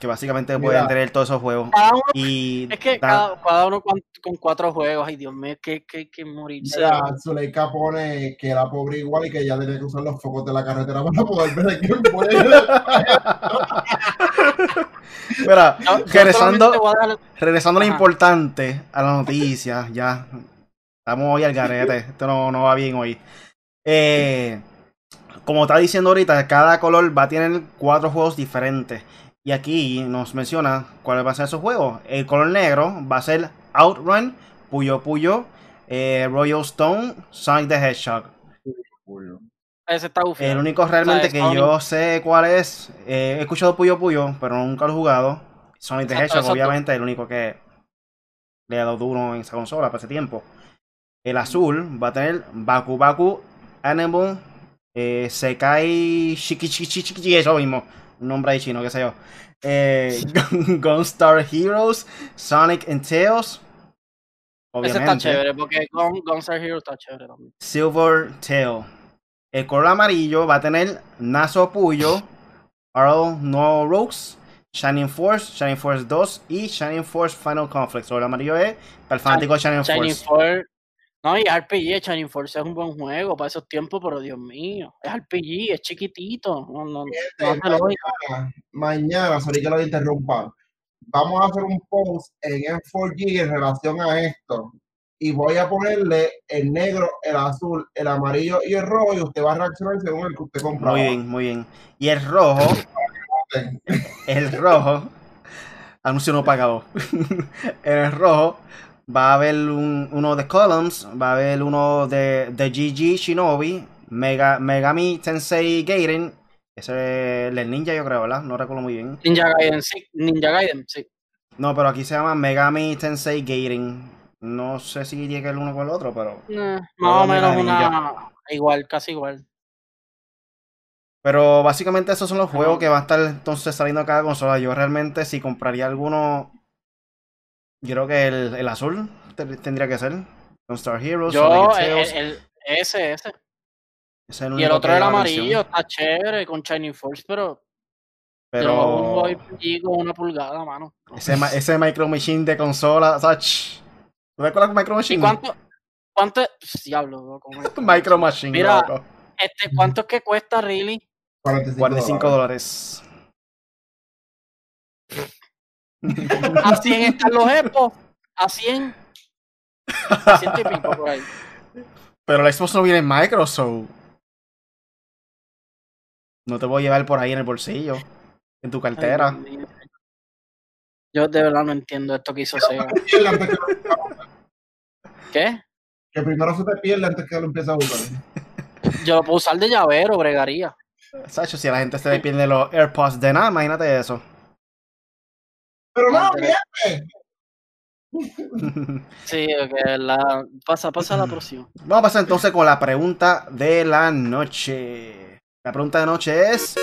A: Que básicamente
B: Mira.
A: pueden tener todos esos juegos.
C: Cada uno-
A: Y
C: es que
A: da-
C: cada, cada uno con, con cuatro juegos, ay Dios mío, que, que, que morirse.
B: Mira, Zuleika pone que era pobre igual y que ya tenía que usar los focos de la carretera (laughs) para poder ver el Game Boy.
A: Mira,
C: yo
A: regresando,
C: a
A: regresando a lo importante, a la noticia, ya. Estamos hoy al garete. Esto no, no va bien hoy. Eh, como está diciendo ahorita, cada color va a tener cuatro juegos diferentes. Y aquí nos menciona cuáles van a ser esos juegos. El color negro va a ser Outrun, Puyo Puyo, eh, Royal Stone, Sonic the Hedgehog.
C: Ese está bufio.
A: El único realmente
C: O sea,
A: que yo sé cuál es, eh, he escuchado Puyo Puyo, pero nunca lo he jugado. Sonic the Hedgehog,
C: exacto.
A: obviamente, el único que le ha dado duro en esa consola para ese tiempo. El azul va a tener Baku Baku, Animal, eh, Sekai Shiki Shiki Shiki Shiki, eso mismo. Un nombre ahí chino, qué sé yo. Eh, (laughs) Gunstar Heroes, Sonic and Tails.
C: Ese está chévere, porque Gun, Gunstar Hero está chévere también.
A: Silver Tail. El color amarillo va a tener Naso Puyo, Earl No Rose, Shining Force, Shining Force 2 y Shining Force Final Conflict. El amarillo es para el fanático Shining Force.
C: No, y RPG, Shining Force es un buen juego para esos tiempos, pero Dios mío, es RPG, es chiquitito. No, no, no hace lógica.
B: mañana, mañana, sorry que lo interrumpa, vamos a hacer un post en M4G en relación a esto. Y voy a ponerle el negro, el azul, el amarillo y el rojo, y usted va a reaccionar según el que usted compra.
A: Muy bien, muy bien. Y el rojo, (laughs) el rojo, anuncio no pagado. en (laughs) el rojo va a haber un- uno de Columns, va a haber uno de, de GG Shinobi, Mega, Megami Tensei Gaiden, ese es el ninja yo creo, ¿verdad? No recuerdo muy bien.
C: Ninja Gaiden, sí. Ninja Gaiden, sí.
A: No, pero aquí se llama Megami Tensei Gaiden. No sé si llega el uno con el otro, pero...
C: Eh, más o menos una. Igual, casi igual.
A: Pero básicamente esos son los juegos que va a estar entonces saliendo a cada consola. Yo realmente si compraría alguno, yo creo que el, el azul te- tendría que ser. Con Star Heroes.
C: Yo,
A: Sonic
C: el, el- ese, ese.
A: ese es el
C: Y el otro el amarillo, está chévere con Shining Force, pero.
A: Pero
C: Yo un con una pulgada, mano.
A: ese, ese Micro Machine de consola, ¿sabes? ¿Tú recuerdas Micro
C: ¿Y
A: Machine?
C: cuánto? ¿Cuánto? Diablo, loco, (laughs) Micro
A: Micro Machine,
C: Mira,
A: loco.
C: Este, ¿cuánto es que cuesta, really?
B: 45,
A: 45
B: dólares.
A: dólares.
C: A 100 están los Expos. A 100. A 100 y pico por ahí.
A: Pero el Xbox no viene en Microsoft. No te voy a llevar por ahí en el bolsillo. En tu cartera.
C: Yo de verdad no entiendo esto que hizo Sega. ¿Qué?
B: que primero se te pierde antes que lo empieces a jugar.
C: Yo lo puedo usar de llavero, bregaría.
A: Sacho, si a la gente se le pierde los AirPods de nada, imagínate eso.
B: Pero no, bien.
C: Sí, la... Pasa, pasa a la próxima.
A: Vamos a pasar entonces con la pregunta de la noche. La pregunta de noche es: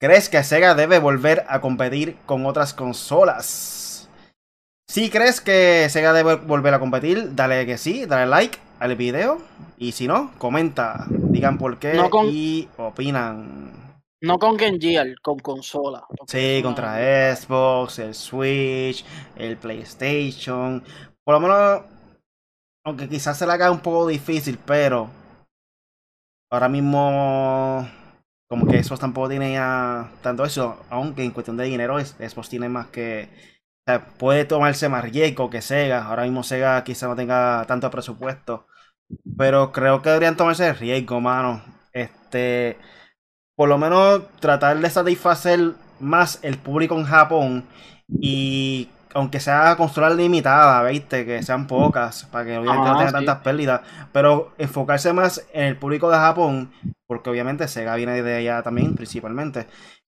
A: ¿Crees que Sega debe volver a competir con otras consolas? Si crees que Sega debe volver a competir, dale que sí, dale like al video. Y si no, comenta, digan por qué
C: No con-
A: y opinan.
C: No con Game Gear, con consola.
A: Sí, contra Xbox, el Switch, el PlayStation. Por lo menos, aunque quizás se le haga un poco difícil, pero ahora mismo como que Xbox tampoco tiene ya tanto eso, aunque en cuestión de dinero Xbox tiene más que... O sea, puede tomarse más riesgo que Sega. Ahora mismo Sega quizá no tenga tanto presupuesto. Pero creo que deberían tomarse riesgo, mano. Este por lo menos tratar de satisfacer más el público en Japón y aunque sea consolas limitadas, ¿viste? Que sean pocas, para que obviamente no tenga
C: sí.
A: tantas pérdidas, pero enfocarse más en el público de Japón, porque obviamente Sega viene de allá también, principalmente,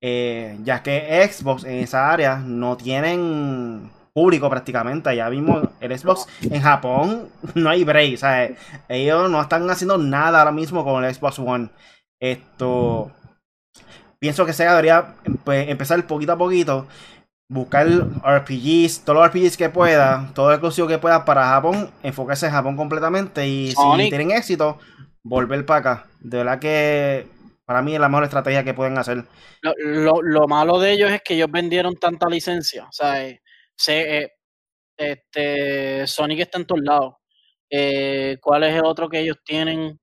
A: eh, ya que Xbox en esa área no tienen público prácticamente, allá mismo el Xbox en Japón (laughs) no hay break, ¿sabes? Ellos no están haciendo nada ahora mismo con el Xbox One. Esto. Pienso que Sega debería empe- empezar poquito a poquito. Buscar RPGs, todos los RPGs que pueda, todo el exclusivo que pueda para Japón, enfocarse en Japón completamente y si tienen éxito, volver para acá. De verdad que para mí es la mejor estrategia que pueden hacer.
C: Lo, lo, lo malo de ellos es que ellos vendieron tanta licencia. O sea, eh, se, eh, este, Sonic está en todos lados. Eh, ¿Cuál es el otro que ellos tienen?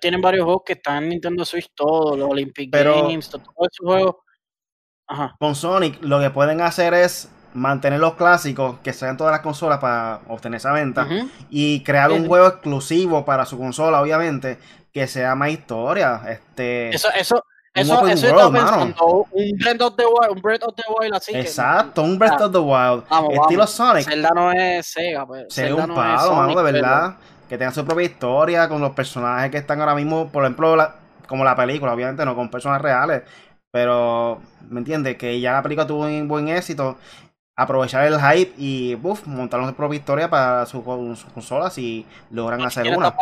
C: Tienen varios juegos que están en Nintendo Switch, todos, los Olympic
A: Pero-
C: Games, todos esos juegos. Ajá.
A: Con Sonic lo que pueden hacer es mantener los clásicos que sean todas las consolas para obtener esa venta y crear un juego exclusivo para su consola, obviamente, que sea más historia. Este,
C: Eso, eso, eso, eso
A: world,
C: pensando, un Breath of the Wild, un Breath of the Wild así. que-
A: exacto, un Breath
C: Ah,
A: of the Wild,
C: vamos,
A: estilo
C: vamos.
A: Sonic.
C: Zelda no es Sega, pues.
A: Sería un
C: no es
A: palo, mano, de
C: pero-
A: verdad. Que tenga su propia historia con los personajes que están ahora mismo, por ejemplo, la- como la película, obviamente no con personas reales. Pero, ¿me entiendes? Que ya la película tuvo un buen éxito. Aprovechar el hype y buff, montar su propia historia para su- sus consolas y logran hacer una.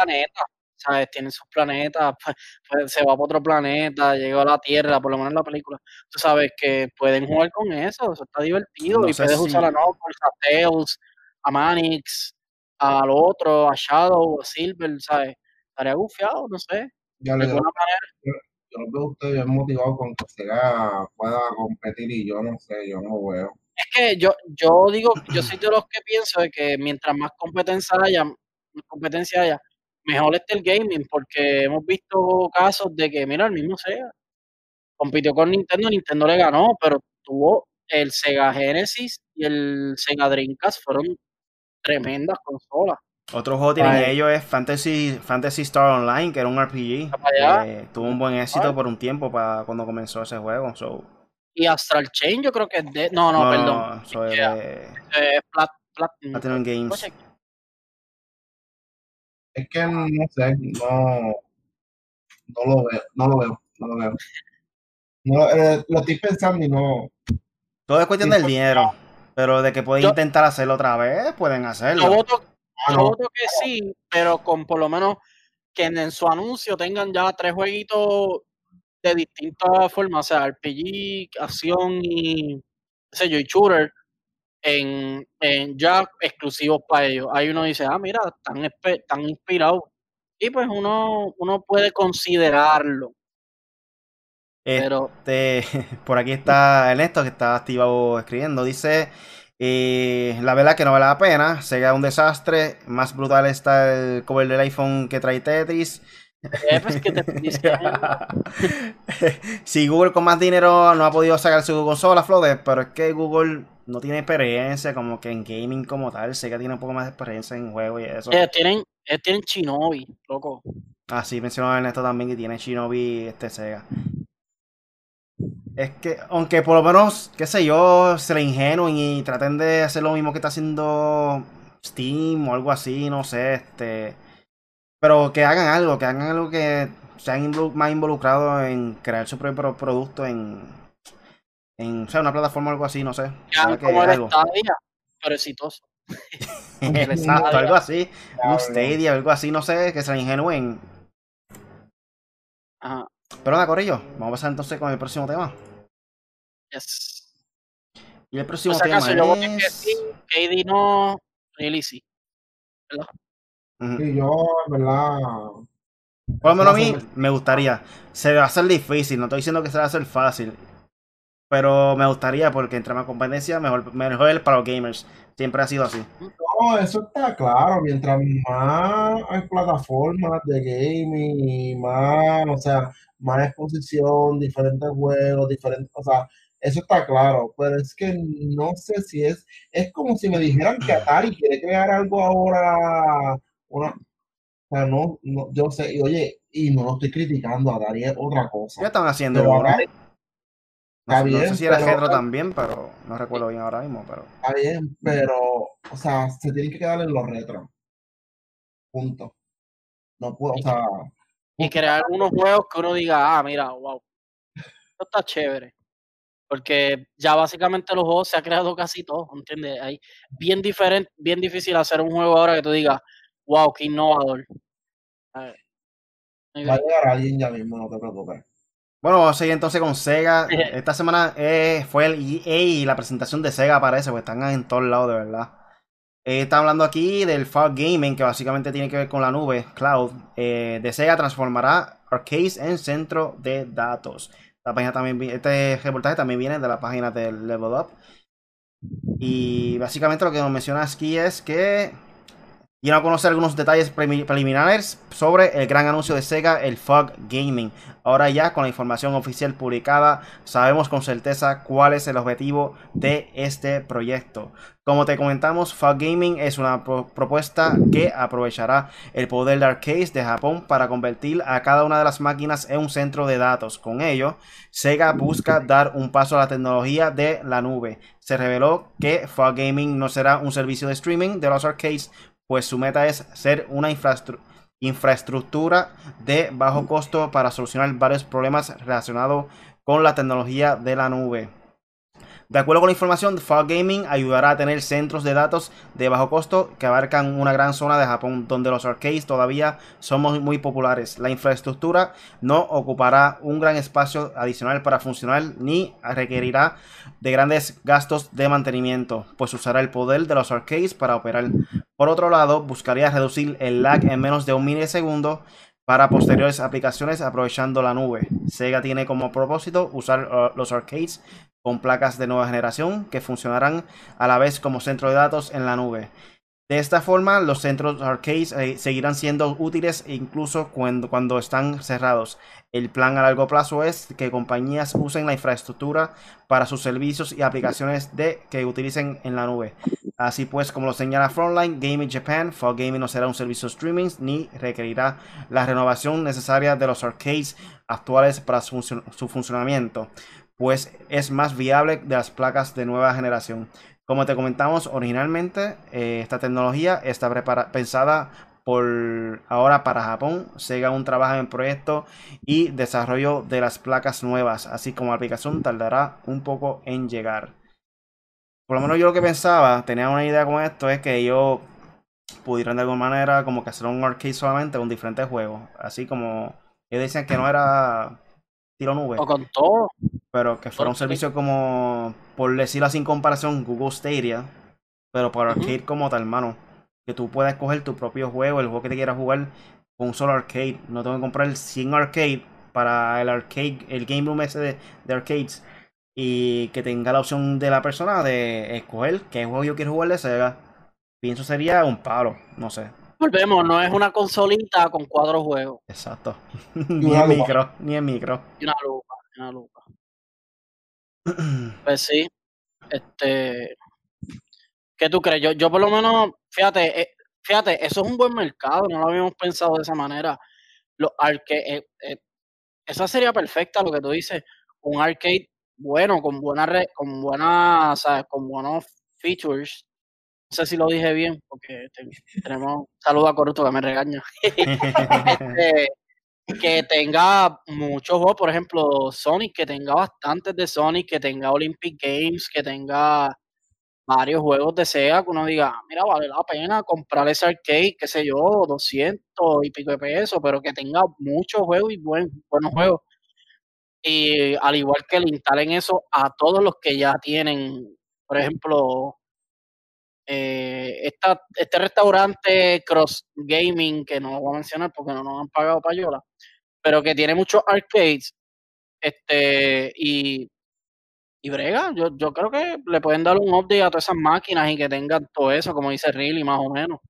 C: ¿sabes? Tienen sus planetas, (laughs) pues, pues, se va para otro planeta, llegó a la Tierra, por lo menos en la película. Tú sabes que pueden jugar con eso, eso está divertido
A: No
C: y puedes
A: si-
C: usar a Knuckles, a Tails, a Manix, al otro, a Shadow, a Silver, ¿sabes? Estaría gufiado, no sé.
B: Ya
C: De
B: le digo,
C: alguna manera.
B: yo los veo a ustedes bien motivados con que Sega pueda competir y yo no sé, yo no veo.
C: Es que yo, yo digo, yo soy de los que pienso de que mientras más competencia haya, más competencia haya, mejor está el gaming, porque hemos visto casos de que, mira, el mismo Sega compitió con Nintendo, Nintendo le ganó, pero tuvo el Sega Genesis y el Sega Dreamcast fueron tremendas consolas.
A: Otro juego que tienen
C: Ay.
A: ellos es Fantasy, Fantasy Star Online, que era un RPG. Que tuvo un buen éxito
C: Ay.
A: por un tiempo para cuando comenzó ese juego. So,
C: Y Astral Chain yo creo que es de... No, no, perdón.
A: so, es de
C: Eh, Plat, Platinum.
A: Platinum Games.
B: Es que no sé, no, no lo veo, no lo veo, no lo veo. No, eh, lo estoy pensando y no.
A: Todo es cuestión
B: Sí,
A: del
B: pues,
A: dinero. Pero de que pueden
C: Yo-
A: intentar hacerlo otra vez, pueden
C: Yo
A: hacerlo.
C: voto,
B: Ah,
C: yo
B: no.
C: voto que sí, pero con por lo menos que en, en su anuncio tengan ya tres jueguitos de distintas formas, o sea, RPG, acción y, qué sé yo, y shooter, en, en ya exclusivos para ellos. Ahí uno dice, ah, mira, están, están inspirados. Y pues uno, uno puede considerarlo, pero
A: Este, (laughs) por aquí está Ernesto que está activado escribiendo. Dice: eh, La verdad que no vale la pena. Sega un desastre. Más brutal está el cover del iPhone que trae Tetris.
C: eh, pues, (laughs) (laughs)
A: si Google con más dinero no ha podido sacar su consola, Flode, pero es que Google no tiene experiencia como que en gaming como tal. Sega tiene un poco más de experiencia en juego y eso.
C: Ellos tienen, tienen Shinobi, loco.
A: Ah, sí, mencionó Ernesto también que tiene Shinobi este Sega. Es que, aunque por lo menos, qué sé yo, se le ingenuen y traten de hacer lo mismo que está haciendo Steam o algo así, no sé, este. Pero que hagan algo, que hagan algo que sean involu- más involucrados en crear su propio pro- producto en, en, o sea, una plataforma o algo así, no sé.
C: Que como el
A: algo.
C: Stadia, pero exitoso. (laughs)
A: Exacto, algo así. Un. Stadia, algo así, no sé, que se ingenuen.
C: Ajá.
A: Pero nada, Corillo, vamos a pasar entonces con el próximo tema.
C: Yes.
A: Y el próximo
C: acaso, yo
A: tema
C: voté que
A: es...
C: sí, KD no, really sí.
A: Ujú.
B: Y yo, en verdad,
A: Por lo menos a mí
B: o
A: me gustaría. Se va a hacer difícil, no estoy diciendo que se va a hacer fácil. Pero me gustaría porque entre más competencia, mejor, mejor para los gamers. Siempre ha sido así.
B: no, eso está claro. Mientras más hay plataformas de gaming y más, o sea, más exposición, diferentes juegos, diferentes, o sea, eso está claro. Pero es que no sé si es, es como si me dijeran que Atari quiere crear algo ahora, una, o sea, no, no, yo sé, y oye, y no lo estoy criticando, Atari es otra
A: Ya
B: cosa.
A: están haciendo
B: Pero ahora está
A: no sé si era retro también, pero no recuerdo bien ahora mismo. Pero
B: Está bien, pero, o sea, se tienen que quedar en los retros. Punto. No puedo, o sea,
C: Y crear unos juegos que uno diga, ah, mira, wow, esto está chévere. Porque ya básicamente los juegos se ha creado casi todo, ¿entiendes? Hay bien diferente, bien difícil hacer un juego ahora que tú digas, wow, qué innovador. A ver.
B: Va a llegar alguien ya mismo, no te preocupes.
A: Bueno, vamos a seguir entonces con Sega. (laughs) Esta semana eh, fue el EA y la presentación de Sega aparece, porque están en todos lados, de verdad. Eh, está hablando aquí del Fog Gaming, que básicamente tiene que ver con la nube, cloud. Eh, de Sega transformará arcades en centro de datos. La página también, este reportaje también viene de la página de Level Up. Y básicamente lo que nos menciona aquí es que y a conocer algunos detalles preliminares sobre el gran anuncio de Sega, el Fog Gaming. Ahora ya con la información oficial publicada, sabemos con certeza cuál es el objetivo de este proyecto. Como te comentamos, Fog Gaming es una propuesta que aprovechará el poder de arcades de Japón para convertir a cada una de las máquinas en un centro de datos. Con ello, Sega busca dar un paso a la tecnología de la nube. Se reveló que Fog Gaming no será un servicio de streaming de los arcades pues su meta es ser una infraestructura de bajo costo para solucionar varios problemas relacionados con la tecnología de la nube. De acuerdo con la información, Fog Gaming ayudará a tener centros de datos de bajo costo que abarcan una gran zona de Japón donde los arcades todavía son muy populares. La infraestructura no ocupará un gran espacio adicional para funcionar ni requerirá de grandes gastos de mantenimiento, pues usará el poder de los arcades para operar. Por otro lado, buscaría reducir el lag en menos de un milisegundo para posteriores aplicaciones aprovechando la nube. Sega tiene como propósito usar uh, los arcades con placas de nueva generación que funcionarán a la vez como centro de datos en la nube. De esta forma, los centros arcades eh, seguirán siendo útiles incluso cuando, cuando, están cerrados. El plan a largo plazo es que compañías usen la infraestructura para sus servicios y aplicaciones de, que utilicen en la nube. Así pues, como lo señala Frontline Gaming Japan, Fog Gaming no será un servicio streaming ni requerirá la renovación necesaria de los arcades actuales para su funcionamiento pues es más viable de las placas de nueva generación. Como te comentamos originalmente, eh, esta tecnología está pensada por ahora para Japón. Sega aún trabaja en proyecto y desarrollo de las placas nuevas, así como la aplicación tardará un poco en llegar. Por lo menos yo lo que pensaba, tenía una idea con esto, es que ellos pudieran de alguna manera como que hacer un arcade solamente con diferentes juegos. Así como ellos decían que no era tiro nube.
C: O con todo.
A: Pero que fuera un servicio como, por decirlo así en comparación, Google Stadia. Pero para arcade como tal, hermano. Que tú puedas coger tu propio juego, el juego que te quieras jugar con un solo arcade. No tengo que comprar el 100 arcade para el arcade, el game room ese de, arcades. Y que tenga la opción de la persona de escoger qué juego yo quiero jugar de Sega. Pienso sería un palo, no sé.
C: Volvemos, no es una consolita con cuatro juegos.
A: Exacto. (laughs) ni en micro, ni en micro.
C: Y una lupa, una lupa. (clears throat) Pues sí, este, ¿qué tú crees? Yo, yo por lo menos, fíjate, eh, fíjate, eso es un buen mercado, no lo habíamos pensado de esa manera. Los arcade, eh, eh, esa sería perfecta lo que tú dices, un arcade bueno, con buena red, con buena, con buenos features. No sé si lo dije bien, porque tenemos saludo a Corrupto que me regaña. (laughs) este, que tenga muchos juegos, por ejemplo, Sonic, que tenga bastantes de Sonic, que tenga Olympic Games, que tenga varios juegos de Sega, que uno diga, ah, mira, vale la pena comprar ese arcade, qué sé yo, 200 y pico de pesos, pero que tenga muchos juegos y buen, buenos juegos. Y al igual que le instalen eso a todos los que ya tienen, por ejemplo, eh, este restaurante Cross Gaming, que no lo voy a mencionar porque no nos han pagado payola, pero que tiene muchos arcades, este, y, y brega, yo, yo creo que le pueden dar un update a todas esas máquinas y que tengan todo eso, como dice Riley, más o menos.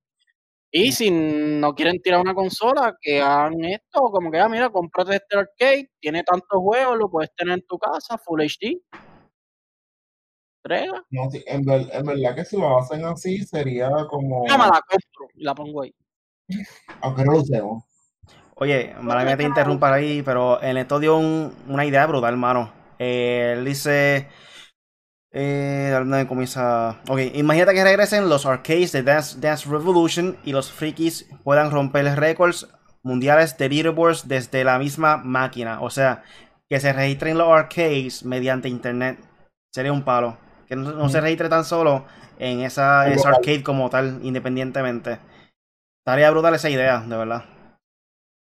C: Y si no quieren tirar una consola, que hagan esto, como que, ah, mira, cómprate este arcade, tiene tantos juegos, lo puedes tener en tu casa, Full HD
B: no, en, verdad que si lo hacen así sería como.
C: Ya me la compro y la pongo ahí.
B: Aunque no lo usemos.
A: Oye, me te interrumpa ahí, pero en esto dio una idea brutal, hermano. Eh, él dice. Eh, ¿Dónde comienza? Ok, imagínate que regresen los arcades de Dance, Dance Revolution y los frikis puedan romper récords mundiales de leaderboards desde la misma máquina. O sea, que se registren los arcades mediante internet. Sería un palo que no, se registre tan solo en esa, arcade como tal, independientemente. Estaría brutal esa idea, de verdad.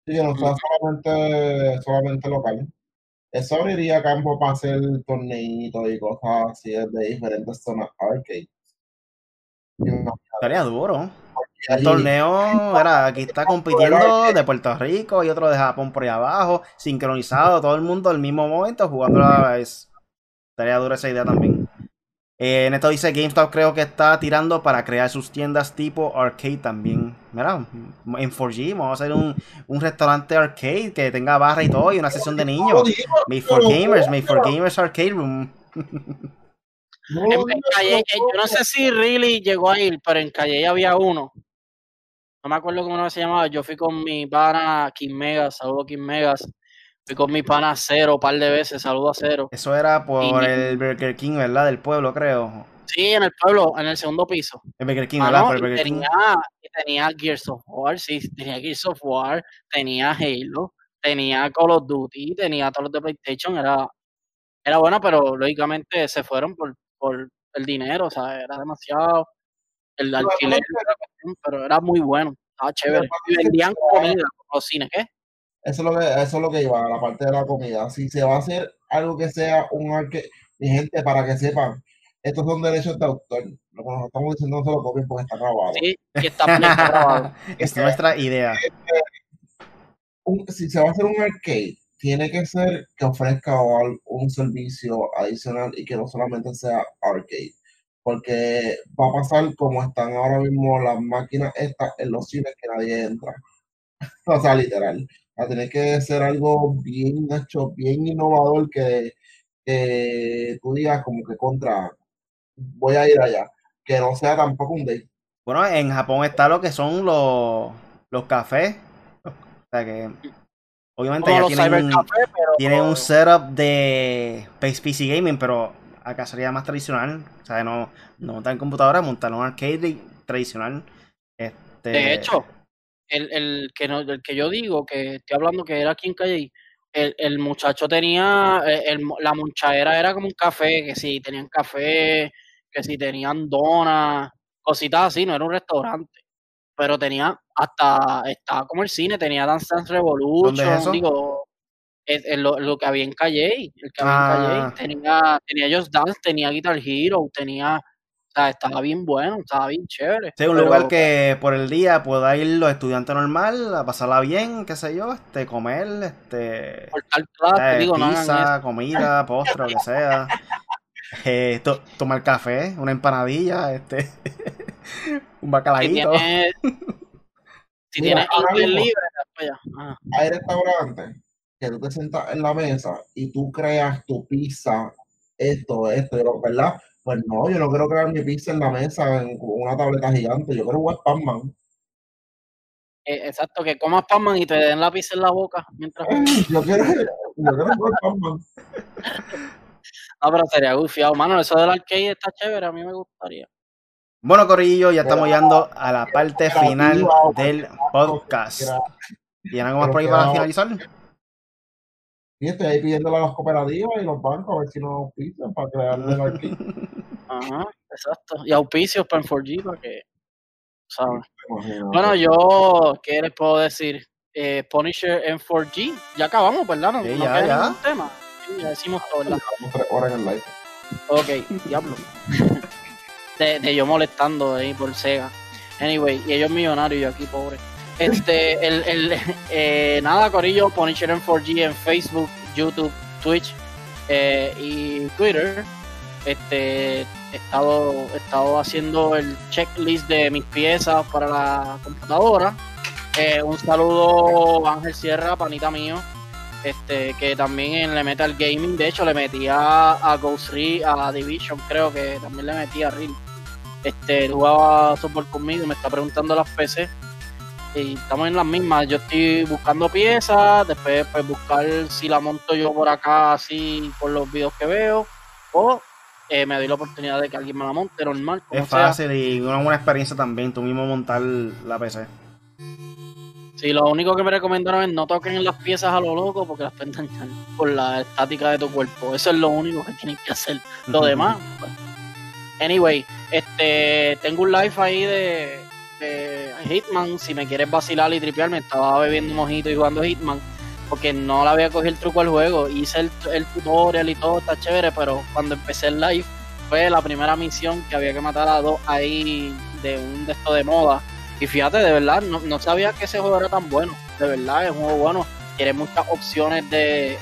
B: Sí, no sea solamente, solamente local. Eso abriría campo para hacer torneitos y cosas así de diferentes zonas arcade.
A: Estaría duro.
B: Allí.
A: torneo, (laughs) era, aquí está compitiendo de Puerto Rico y otro de Japón por ahí abajo, sincronizado, todo el mundo al mismo momento jugando a la vez. Estaría dura esa idea también. Eh, en esto dice GameStop creo que está tirando para crear sus tiendas tipo arcade también. Mira, en 4G vamos a hacer un, un restaurante arcade que tenga barra y todo y una sesión de niños. Made for Gamers, Made for Gamers Arcade Room.
B: No,
C: En, Calle, yo no sé si Really llegó a ir, pero en Calle había uno. No me acuerdo cómo se llamaba. Yo fui con mi pana Kim Megas, saludo Kim Megas. Fui con mi pana Cero un par de veces, saludo a Cero.
A: Eso era por
C: Y-
A: el Burger King, ¿verdad? Del pueblo, creo.
C: Sí, en el pueblo, en el segundo piso.
A: El Burger King,
C: Ah,
A: ¿verdad?
C: no,
A: Burger
C: tenía, tenía Gears of War, sí, tenía Gears of War, tenía Halo, tenía Call of Duty, tenía todos los de PlayStation, era, era bueno, pero lógicamente se fueron por, por el dinero, o sea, era demasiado el alquiler, pero era muy bueno, estaba chévere. Y vendían comida como los cines, ¿qué?
B: Eso es lo que, eso es lo que iba, la parte de la comida. Si se va a hacer algo que sea un arcade, mi gente, para que sepan, estos son derechos de autor. Lo que nos estamos diciendo no se lo copien porque está grabado.
C: Sí, y está, está grabado. (laughs)
A: es nuestra idea.
B: Un- si se va a hacer un arcade, tiene que ser que ofrezca un servicio adicional y que no solamente sea arcade. Porque va a pasar como están ahora mismo las máquinas estas en los cines que nadie entra. (laughs) O sea, literal. A tener que ser algo bien hecho, bien innovador que, que tú digas como que contra, voy a ir allá. Que no sea tampoco un day.
A: Bueno, en Japón está lo que son los, los cafés. O sea que, obviamente ya tienen,
C: cybercafés, pero
A: tienen un setup de PC Gaming, pero acá sería más tradicional. O sea, no, no montar en computadora, montar un arcade tradicional. Este,
C: De hecho, el, el que no, el que yo digo, que estoy hablando que era aquí en Calle, el, el muchacho tenía, eh, el, la monchadera era como un café, que si tenían café, que si tenían donas, cositas así, no era un restaurante. Pero tenía hasta, estaba como el cine, tenía Dance Dance Revolution,
A: ¿Dónde es eso?
C: digo, lo, lo que había en Calle, el que había
A: Ah.
C: en Calle, tenía, tenía Just Dance, tenía Guitar Hero, tenía, sea, estaba bien bueno, estaba bien chévere.
A: Sí, un
C: pero-
A: lugar que por el día pueda ir los estudiantes normal a pasarla bien, qué sé yo, este, comer, este,
C: cortar
A: eh,
C: digo, no
A: pizza, comida, (laughs) postre, lo que sea. Eh, to- tomar café, una empanadilla, este, (laughs) un
C: Si
A: bacalaíto.
C: tienes, si tienes
B: ahora
C: inglés
B: mismo-
C: libre, pues ya. Ajá.
B: hay restaurantes que tú te sientas en la mesa y tú creas tu pizza, esto, esto, ¿verdad? Pues no, yo no quiero crear mi pizza en la mesa en una tableta gigante, yo quiero jugar Pac-Man.
C: Eh, exacto, que comas Pac-Man y te den la pizza en la boca mientras (laughs)
B: Yo quiero, yo quiero jugar Pac-Man. (laughs)
C: Ah, pero sería gufiado, mano. Eso del arcade está chévere, a mí me gustaría.
A: Bueno, Corillo, ya estamos llegando a la parte final del podcast. ¿Y algo más por ahí para finalizar?
B: Y estoy ahí pidiéndole a las cooperativas y los bancos a ver si nos pisan para crearle el arcade. (laughs)
C: Ajá, exacto. Y auspicios para el 4G, para que. ¿sabes? Bueno, yo, ¿qué les puedo decir? Eh, Punisher en 4G. Ya acabamos, ¿verdad? No,
A: Sí,
C: no
A: ya, ya.
C: tema. Sí, ya decimos todo, ¿verdad?
B: Tres horas en el live.
C: Ok, diablo. (laughs) De, de yo molestando ahí por Sega. Anyway, y ellos millonarios y yo aquí pobre. Este, el, el, (laughs) eh, nada, Corillo, Punisher en 4G en Facebook, YouTube, Twitch eh, y Twitter. Este, he estado, estado haciendo el checklist de mis piezas para la computadora. Eh, un saludo Ángel Sierra, panita mío, este, que también le mete al gaming. De hecho, le metía a Ghost Re, a Division, creo que también le metía a Real. Este, jugaba softball conmigo, me está preguntando las PC. Y estamos en las mismas. Yo estoy buscando piezas, después pues buscar si la monto yo por acá, así por los videos que veo, o eh, me doy la oportunidad de que alguien me la monte normal. Como
A: Es
C: sea.
A: fácil y una buena experiencia también, tú mismo montar la PC.
C: Sí, lo único que me recomendaron es no toquen las piezas a lo loco porque las pueden dañar por la estática de tu cuerpo. Eso es lo único que tienen que hacer. Lo demás, pues. Anyway, este, tengo un live ahí de, de Hitman. Si me quieres vacilar y tripear, me estaba bebiendo un mojito y jugando Hitman. Porque no le había cogido el truco al juego. Hice el, el tutorial y todo, está chévere. Pero cuando empecé el live, fue la primera misión que había que matar a dos ahí de un de esto de moda. Y fíjate, de verdad, no, no sabía que ese juego era tan bueno. De verdad, es un juego bueno. Tiene muchas opciones de,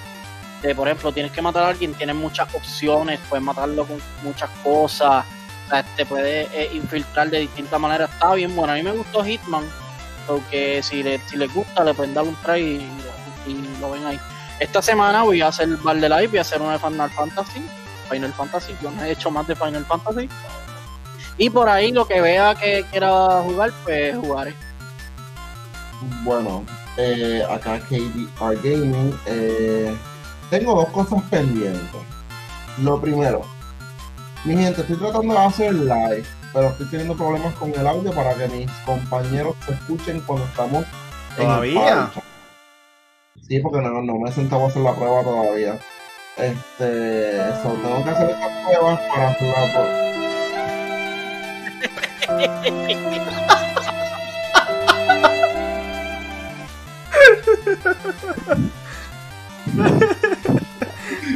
C: de, por ejemplo, tienes que matar a alguien, tienes muchas opciones, puedes matarlo con muchas cosas. Sea, te puedes eh, infiltrar de distintas maneras. Está bien bueno. A mí me gustó Hitman. Porque si, le, si les gusta, le pueden dar un try y, y lo ven ahí. Esta semana voy a hacer Bar de Live, voy a hacer una de Final Fantasy. Final Fantasy, yo no he hecho más de Final Fantasy. Y por ahí lo que vea que quiera jugar, pues jugaré.
B: Bueno, eh, acá KDR Gaming, eh, tengo dos cosas pendientes. Lo primero, mi gente, estoy tratando de hacer live, pero estoy teniendo problemas con el audio para que mis compañeros se escuchen cuando estamos
A: ¿Todavía?
B: en. Sí, porque no, no me he sentado a hacer la prueba todavía. Este, so, tengo que hacer estas pruebas para hacerla. (laughs)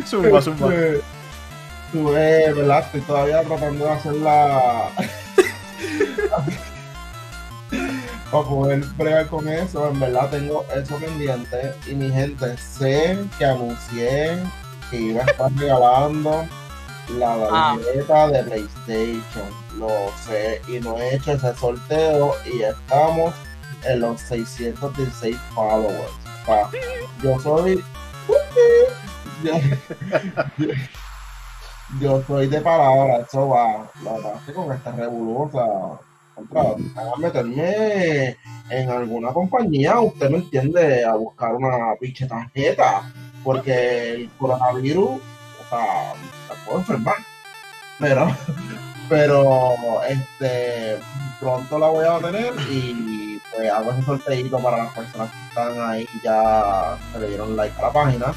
A: Zumba, zumba.
B: Este, Tuve, ¿verdad? Estoy todavía tratando de hacer la. para poder bregar con eso, en verdad tengo eso pendiente. Y mi gente, sé que anuncié que iba a estar regalando la
C: Ah.
B: tarjeta de PlayStation. Lo sé, y no he hecho ese sorteo. Y estamos en los 616 followers. O sea, yo soy. yo, (laughs) yo- (laughs) yo soy de palabra, eso va. La verdad es que con esta revolución, contra, a meterme en alguna compañía, usted me entiende, a buscar una pinche tarjeta, porque el coronavirus, o sea, la puedo enfermar. Pero, (laughs) pero, este, pronto la voy a tener y pues hago ese sorteito para las personas que están ahí y ya se le dieron like a la página.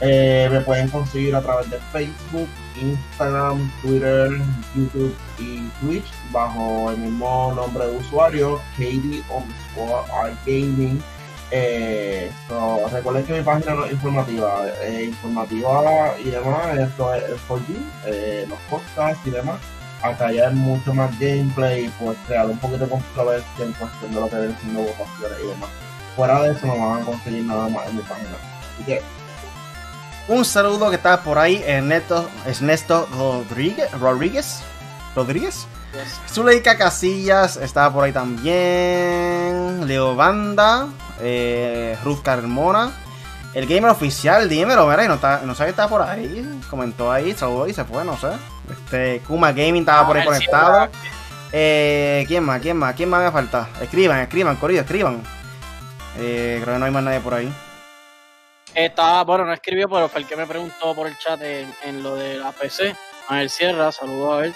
B: Eh, me pueden conseguir a través de Facebook, Instagram, Twitter, YouTube y Twitch bajo el mismo nombre de usuario, Katie underscore Gaming. Eh, so, recuerden que mi página no es informativa, eh, informativa y demás, esto es el 4G, eh, los podcasts y demás. Acá ya hay mucho más gameplay y pues crear un poquito de controversia en cuestión de lo que ven siendo votaciones y demás. Fuera de eso no van a conseguir nada más en mi página. Así que
A: Un saludo que está por ahí, Ernesto, Ernesto Rodríguez. Rodríguez. Rodríguez. Zuleika Casillas está por ahí también. Leo Banda. eh, Ruth Carmona. El gamer oficial, dímelo, y no, está, no sabe que está por ahí. Comentó ahí, saludó y se fue, no sé. Este, Kuma Gaming estaba por ahí
C: Ah,
A: conectado. Eh, ¿Quién más? ¿Quién más? ¿Quién más me falta? Escriban, escriban, corrido, escriban. Eh, creo que no hay más nadie por ahí.
C: Estaba, bueno, no escribió, pero fue el que me preguntó por el chat en, en lo de la PC. Ángel Sierra, saludos a él.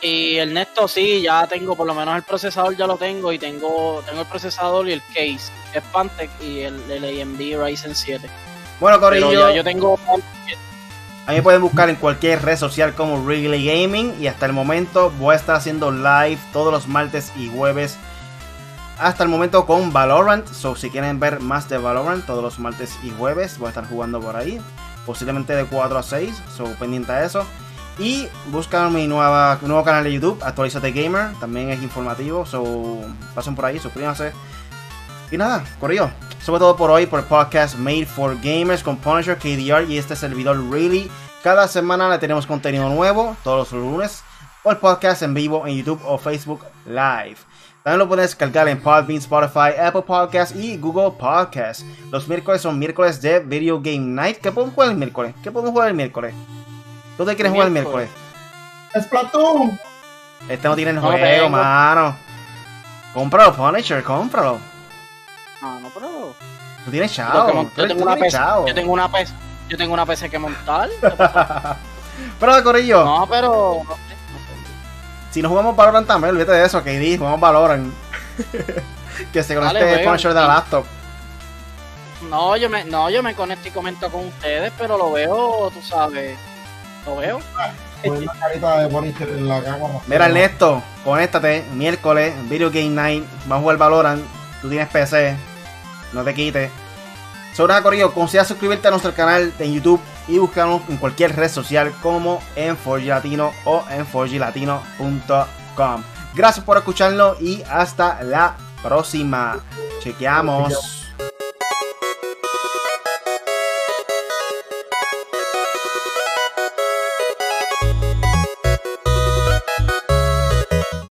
C: Y Ernesto, sí, ya tengo, por lo menos el procesador ya lo tengo y tengo, tengo el procesador y el case, que es Pantec y el, el AMD Ryzen 7.
A: Bueno, Corillo.
C: yo tengo
A: A mí pueden buscar en cualquier red social como Wrigley Gaming y hasta el momento voy a estar haciendo live todos los martes y jueves. Hasta el momento con Valorant, so si quieren ver más de Valorant todos los martes y jueves voy a estar jugando por ahí, posiblemente de 4 a 6, so pendiente a eso. Y buscan mi nueva, nuevo canal de YouTube, Actualizate Gamer, también es informativo, so pasen por ahí, suscríbanse. Y nada, corrió. Sobre todo por hoy, por el podcast Made for Gamers con Punisher, KDR y este servidor Really. Cada semana le tenemos contenido nuevo, todos los lunes, o el podcast en vivo en YouTube o Facebook Live. También lo puedes descargar en Podbean, Spotify, Apple Podcasts y Google Podcasts. Los miércoles son miércoles de Video Game Night. ¿Qué podemos jugar el miércoles? ¿Qué podemos jugar el miércoles? ¿Dónde quieres jugar el miércoles?
B: ¡Splatoon!
A: Este no tiene el
C: No
A: juego,
C: tengo.
A: mano. Cómpralo, Punisher, cómpralo.
C: Ah, no, pero.
A: Tú tienes chavo. tú
C: yo,
A: eres-
C: tengo
A: tú
C: una
A: tienes
C: PC, yo tengo una PC. Yo tengo una PC que montar. ¿qué (laughs) pasa?
A: Pero, Corillo,
C: No, pero.
A: Si no jugamos Valorant también, olvídate de eso, KD, jugamos Valorant. (laughs) que se conecte
C: Dale,
A: el de la laptop.
C: No, yo me, no, yo me conecto y comento con ustedes, pero lo veo, tú sabes. Lo veo. (laughs)
A: Mira, Ernesto, conéctate, miércoles, Video Game Night, vamos a jugar Valorant, tú tienes PC, no te quites. Sobre nada, Corillo, considera suscribirte a nuestro canal en YouTube y buscarnos en cualquier red social como en 4G Latino o en 4glatino.com. Gracias por escucharlo y hasta la próxima. Chequeamos.